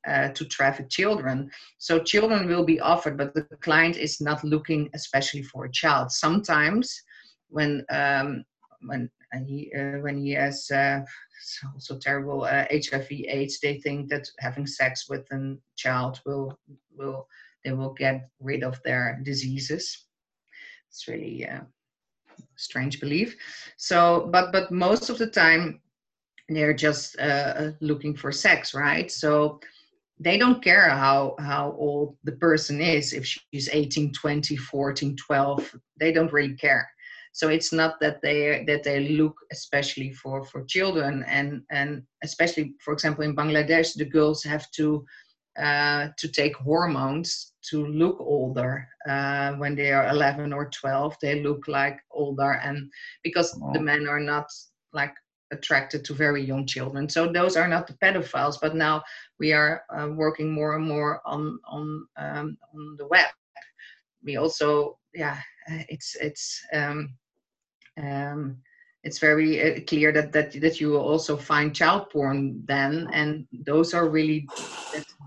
uh, to traffic children. So children will be offered, but the client is not looking especially for a child. Sometimes when um, when he uh, when he has uh, so, terrible HIV/AIDS, uh, they think that having sex with a child will will they will get rid of their diseases. It's really uh, strange belief. So, but but most of the time they're just uh, looking for sex, right? So they don't care how how old the person is. If she's 18 20 14 12 they don't really care. So it's not that they that they look especially for for children. And and especially for example in bangladesh the girls have to uh, to take hormones to look older. Uh, when they are 11 or 12 they look like older. And because the men are not like attracted to very young children. So those are not the pedophiles, but now we are uh, working more and more on on um, on the web. We also, yeah, it's it's um, um, it's very uh, clear that that that you will also find child porn then, and those are really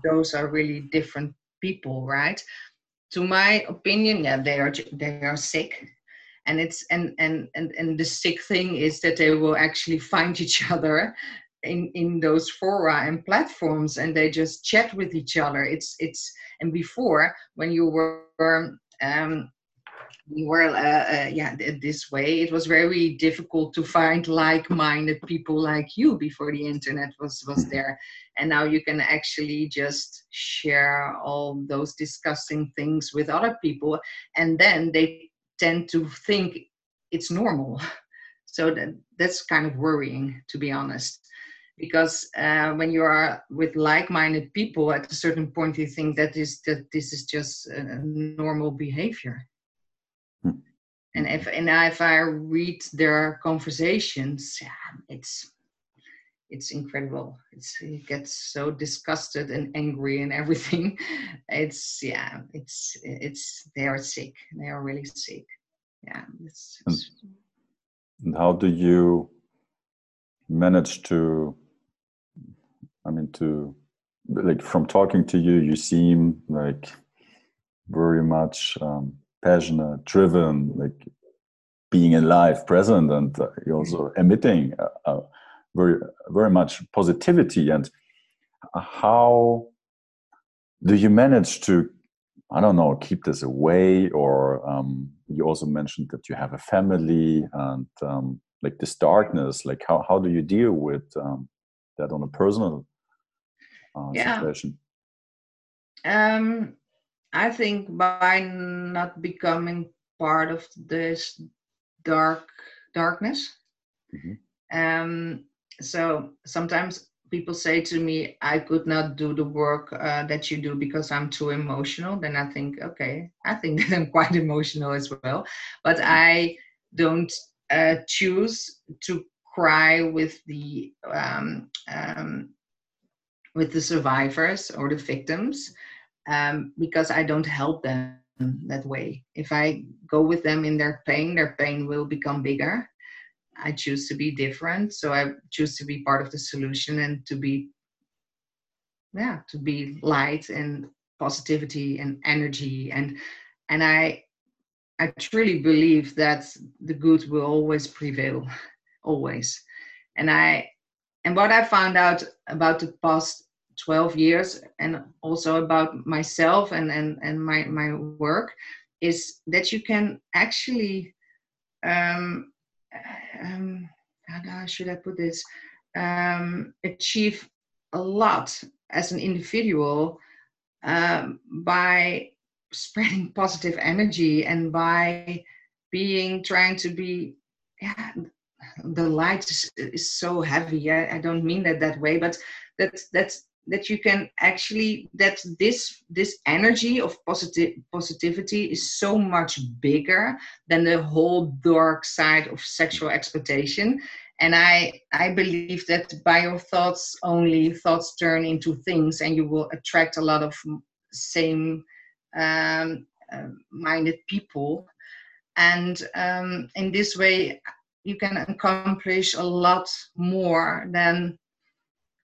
those are really different people, right? To my opinion, yeah, they are they are sick and it's and and and and the sick thing is that they will actually find each *laughs* other in in those fora and platforms and they just chat with each other it's it's and before when you were um you were uh, uh, yeah this way it was very difficult to find like-minded people like you before the internet was was mm-hmm. there and now you can actually just share all those disgusting things with other people and then they tend to think it's normal. *laughs* So that, that's kind of worrying, to be honest. Because uh, when you are with like-minded people, at a certain point, you think that is that this is just a normal behavior. Hmm. And if and if I read their conversations, yeah, it's it's incredible. It's it gets so disgusted and angry and everything. *laughs* It's yeah, it's it's they are sick. They are really sick. Yeah. It's, it's... And, how do you manage to? I mean, to like from talking to you, you seem like very much um, passionate, driven, like being alive, present, and uh, you're also emitting a, a very very much positivity and how do you manage to i don't know keep this away or um, you also mentioned that you have a family and um, like this darkness like how, how do you deal with um, that on a personal uh, yeah. situation um, i think by not becoming part of this dark darkness mm-hmm. um, so sometimes people say to me i could not do the work uh, that you do because i'm too emotional. Then i think okay i think *laughs* that i'm quite emotional as well. But mm. i don't uh, choose to cry with the um, um, with the survivors or the victims um, because i don't help them that way. If i go with them in their pain their pain will become bigger I choose to be different. So I choose to be part of the solution and to be, yeah, to be light and positivity and energy and and I I truly believe that the good will always prevail, always. And I and what I found out about the past 12 years and also about myself and and, and my, my work is that you can actually um, um how should I put this? Um, achieve a lot as an individual um, by spreading *laughs* positive energy and by being trying to be yeah the light is, is so heavy. I, don't mean that that way but that that's that you can actually that this this energy of positive positivity is so much bigger than the whole dark side of sexual exploitation. And i i believe that by your thoughts only thoughts turn into things and you will attract a lot of same um, uh, minded people. And um, in this way you can accomplish a lot more than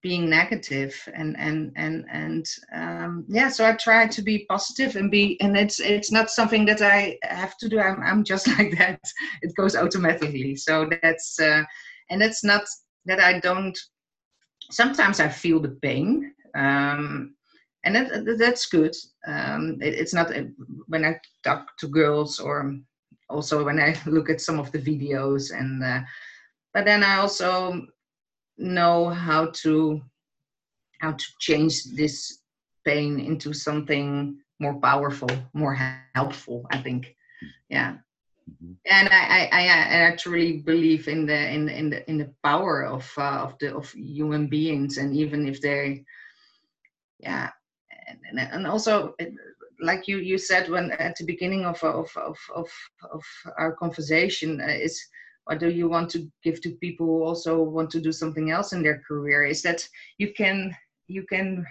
being negative and and and and um, yeah so i try to be positive and be and it's it's not something that i have to do. I'm, I'm just *laughs* like that. It goes automatically. So that's uh, and it's not that i don't sometimes i feel the pain um, and that, that's good. Um, it, it's not uh, when I talk to girls or also when I look at some of the videos and uh, but then I also know how to how to change this pain into something more powerful, more helpful. I think, yeah. Mm-hmm. And I, I, I, actually believe in the in the in the in the power of uh, of the of human beings, and even if they, yeah, and, and also like you you said when at the beginning of of of of, of our conversation uh, is what do you want to give to people who also want to do something else in their career? Is that you can you can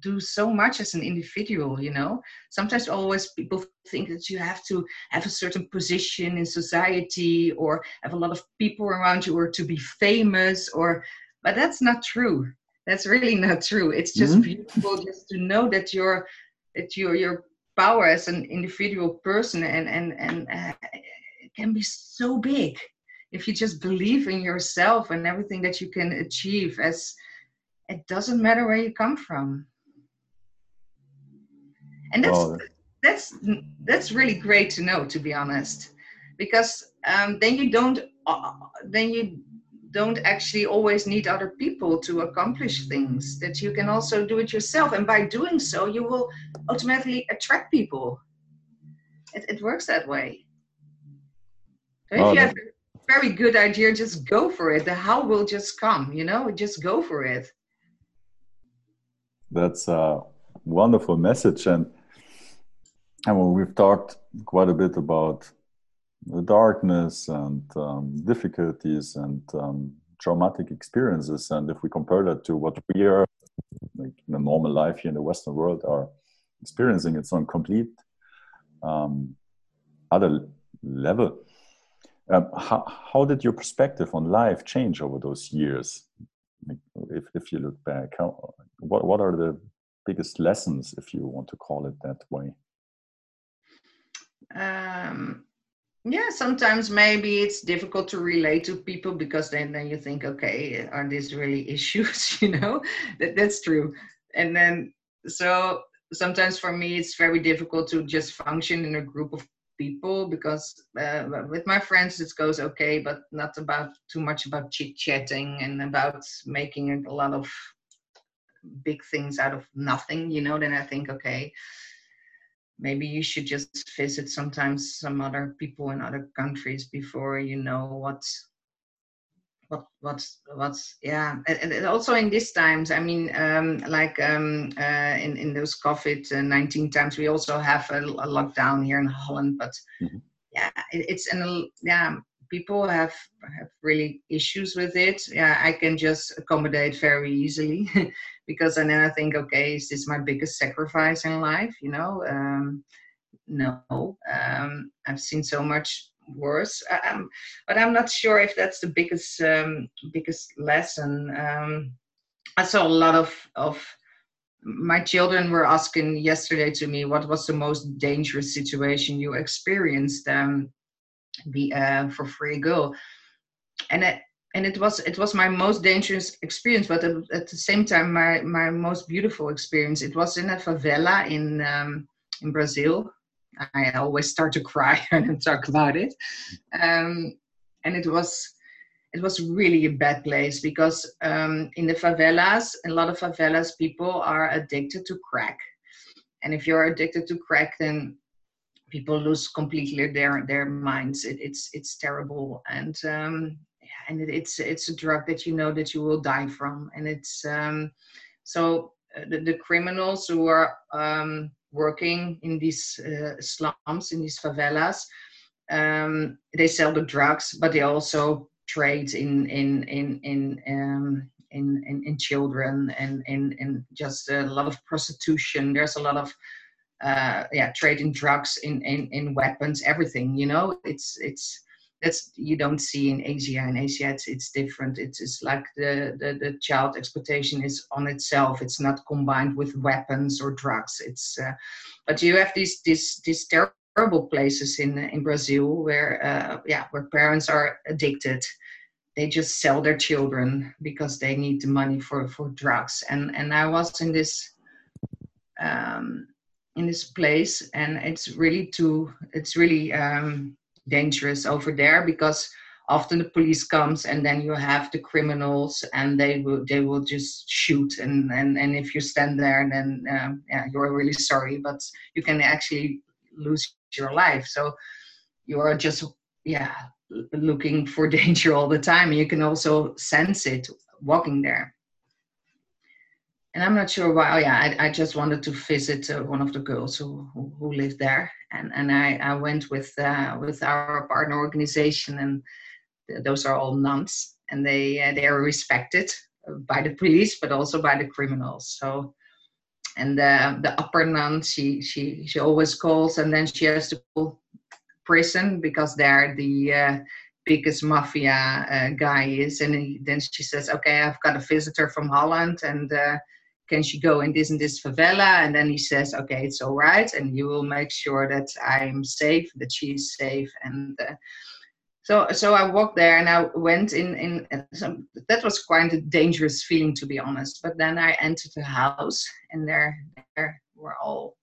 do so much as an individual you know? Sometimes always people think that you have to have a certain position in society or have a lot of people around you or to be famous or but that's not true. That's really not true. It's just mm-hmm. beautiful just to know that you're that your your power as an individual person and and and uh, can be so big if you just believe in yourself and everything that you can achieve as it doesn't matter where you come from. And that's oh. that's that's really great to know to be honest because um, then you don't uh, then you don't actually always need other people to accomplish things that you can also do it yourself. And by doing so you will automatically attract people. It, it works that way. So if oh, you have very good idea just go for it the how will just come you know just go for it that's a wonderful message and and well, we've talked quite a bit about the darkness and um, difficulties and um, traumatic experiences. And if we compare that to what we are, like in a normal life here in the Western world, are experiencing, it's on complete um, other level. Um, how, how did your perspective on life change over those years? If, if you look back, how, what, what are the biggest lessons, if you want to call it that way? Um, yeah sometimes maybe it's difficult to relate to people because then, then you think okay are these really *laughs* issues you know that, that's true and then so sometimes for me it's very difficult to just function in a group of people because uh, with my friends it goes okay but not about too much about chit chatting and about making a lot of big things out of nothing you know then i think okay maybe you should just visit sometimes some other people in other countries before you know what's what what's what's yeah. And, and also in these times i mean um like um uh in in those covid-19 times we also have a, a lockdown here in holland but mm-hmm. yeah it, it's an yeah people have have really issues with it. Yeah i can just accommodate very easily *laughs* because and then i think okay is this my biggest sacrifice in life you know? Um, no. Um, i've seen so much worse. Um, but I'm not sure if that's the biggest um, biggest lesson. Um, I saw a lot of of my children were asking yesterday to me what was the most dangerous situation you experienced um, be uh, for free girl and it and it was it was my most dangerous experience but at the same time my my most beautiful experience it was in a favela in um, in brazil I always start to cry *laughs* when I talk about it. Um, and it was it was really a bad place because um, in the favelas, a lot of favelas people are addicted to crack, and if you're addicted to crack, then people lose completely their their minds. It, it's it's terrible, and um, and it, it's it's a drug that you know that you will die from, and it's um, so uh, the, the criminals who are um, working in these uh, slums, in these favelas. Um, they sell the drugs, but they also trade in in in in um, in, in, in children and in, in just a lot of prostitution. There's a lot of uh, yeah trading drugs in, in in weapons, everything. You know, it's it's that's you don't see in Asia. In Asia, it's it's different. It's it's like the, the the child exploitation is on itself. It's not combined with weapons or drugs. It's uh, but you have these these these terrible places in in Brazil where uh, yeah where parents are addicted. They just sell their children because they need the money for for drugs. And and I was in this. Um, in this place and it's really too it's really um, dangerous over there because often the police comes and then you have the criminals and they will they will just shoot and and, and if you stand there then um, yeah you're really sorry but you can actually lose your life. So you are just yeah looking for *laughs* danger all the time. You can also sense it walking there and I'm not sure why. Oh yeah, I, I just wanted to visit uh, one of the girls who, who, who lived there, and and I, I went with uh, with our partner organization, and th- those are all nuns, and they uh, they are respected by the police, but also by the criminals. So, and uh, the upper nun, she she she always calls, and then she has to call prison because they're the uh, biggest mafia uh, guy is, and he, then she says, "Okay, I've got a visitor from Holland, and." Uh, can she go in this and this favela? And then he says, okay, it's all right. And you will make sure that I'm safe, that she's safe. And uh, so, so I walked there and I went in, in some, that was quite a dangerous feeling, to be honest. But then I entered the house and there, there were all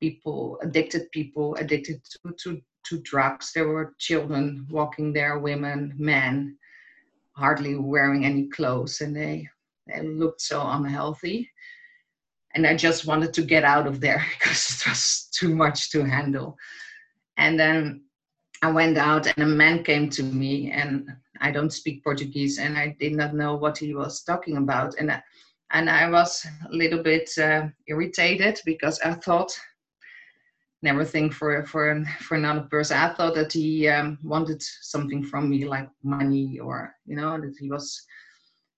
people, addicted people, addicted to, to, to drugs. There were children walking there, women, men, hardly wearing any clothes. And they, they looked so unhealthy and I just wanted to get out of there *laughs* because it was too much to handle. And then I went out, and a man came to me, and I don't speak Portuguese, and I did not know what he was talking about, and I, and I was a little bit uh, irritated because I thought never think for for for another person. I thought that he um, wanted something from me, like money, or you know that he was.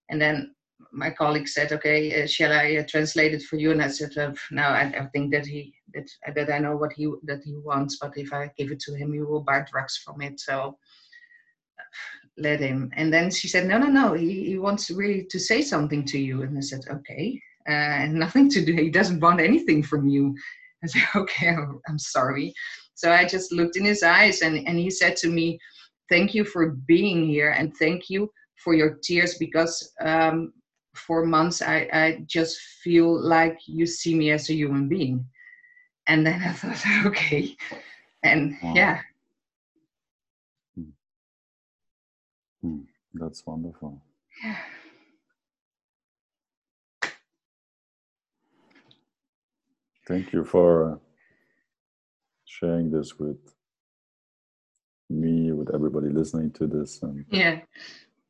And then my colleague said, "Okay, uh, shall I uh, translate it for you?" And I said, uh, "No, I, I, think that he that that I know what he that he wants, but if I give it to him, he will buy drugs from it. So let him." And then she said, "No, no, no. He he wants really to say something to you." And I said, "Okay." Uh, *laughs* nothing to do. He doesn't want anything from you. I said, *laughs* "Okay, I'm, I'm sorry." So I just looked in his eyes, and and he said to me, "Thank you for being here, and thank you." for your tears because um, for months I, I just feel like you see me as a human being. And then i *laughs* thought okay. And wow. yeah. Hmm. Hmm. that's wonderful. Yeah. Thank you for sharing this with me with everybody listening to this and yeah.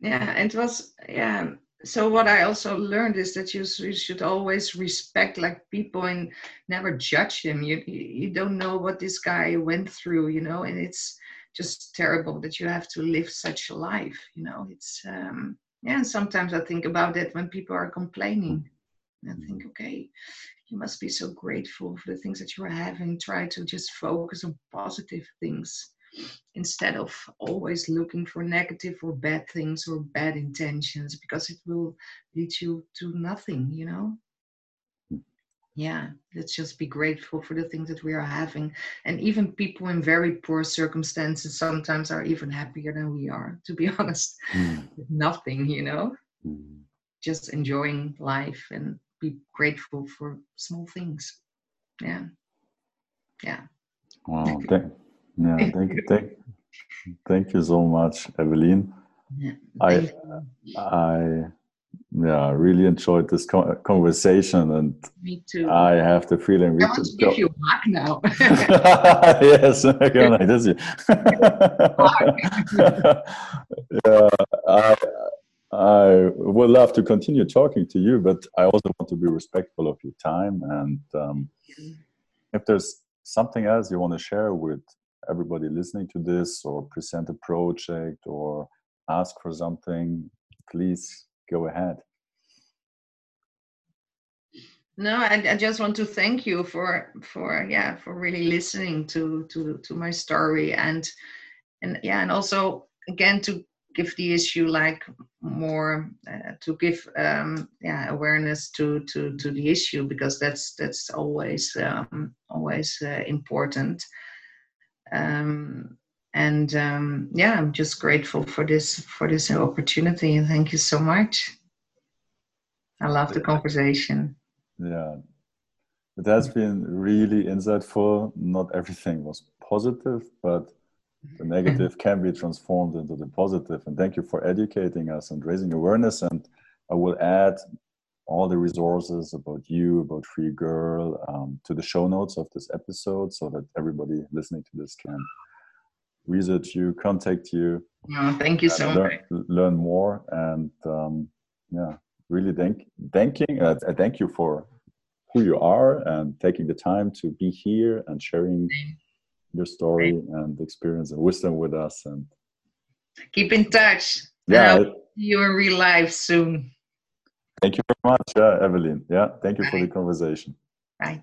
Yeah it was yeah so what I also learned is that you, you should always respect like people and never judge him. You you don't know what this guy went through, you know, and it's just terrible that you have to live such a life, you know. It's um yeah, and sometimes I think about it when people are complaining. I think, okay, you must be so grateful for the things that you are having. Try to just focus on positive things. Instead of always looking for negative or bad things or bad intentions because it will lead you to nothing you know? Yeah let's just be grateful for the things that we are having. And even people in very poor circumstances sometimes are even happier than we are to be *laughs* honest. Mm. nothing you know? Mm. just enjoying life and be grateful for small things. Yeah. Yeah. Wow *laughs* thank, yeah *laughs* thank you thank, thank you so much evelyn yeah, i i yeah, I really enjoyed this conversation, and me too. I have the feeling we I want to give you a hug now. *laughs* *laughs* yes, I this yeah, I, I would love to continue talking to you, but I also want to be respectful of your time. And um, if there's something else you want to share with everybody listening to this, or present a project, or ask for something, please go ahead. No, I, I just want to thank you for for yeah for really listening to to to my story and and yeah and also again to give the issue like more uh, to give um, yeah awareness to to to the issue because that's that's always um, always uh, important um, and um, yeah i'm just grateful for this for this opportunity and thank you so much. I love the conversation. Yeah. It has been really insightful. Not everything was positive but the *laughs* negative can be transformed into the positive. And thank you for educating us and raising awareness. And i will add all the resources about you about free girl um, to the show notes of this episode so that everybody listening to this can research you, contact you. Oh, thank you so learn, much. Learn more and um, yeah, really thank thanking. Uh, thank you for who you are and taking the time to be here and sharing your story and experience and wisdom with us. And keep in touch. Yeah, you in real life soon. Thank you very much, uh, Evelyn. Yeah, thank you for the conversation. Bye.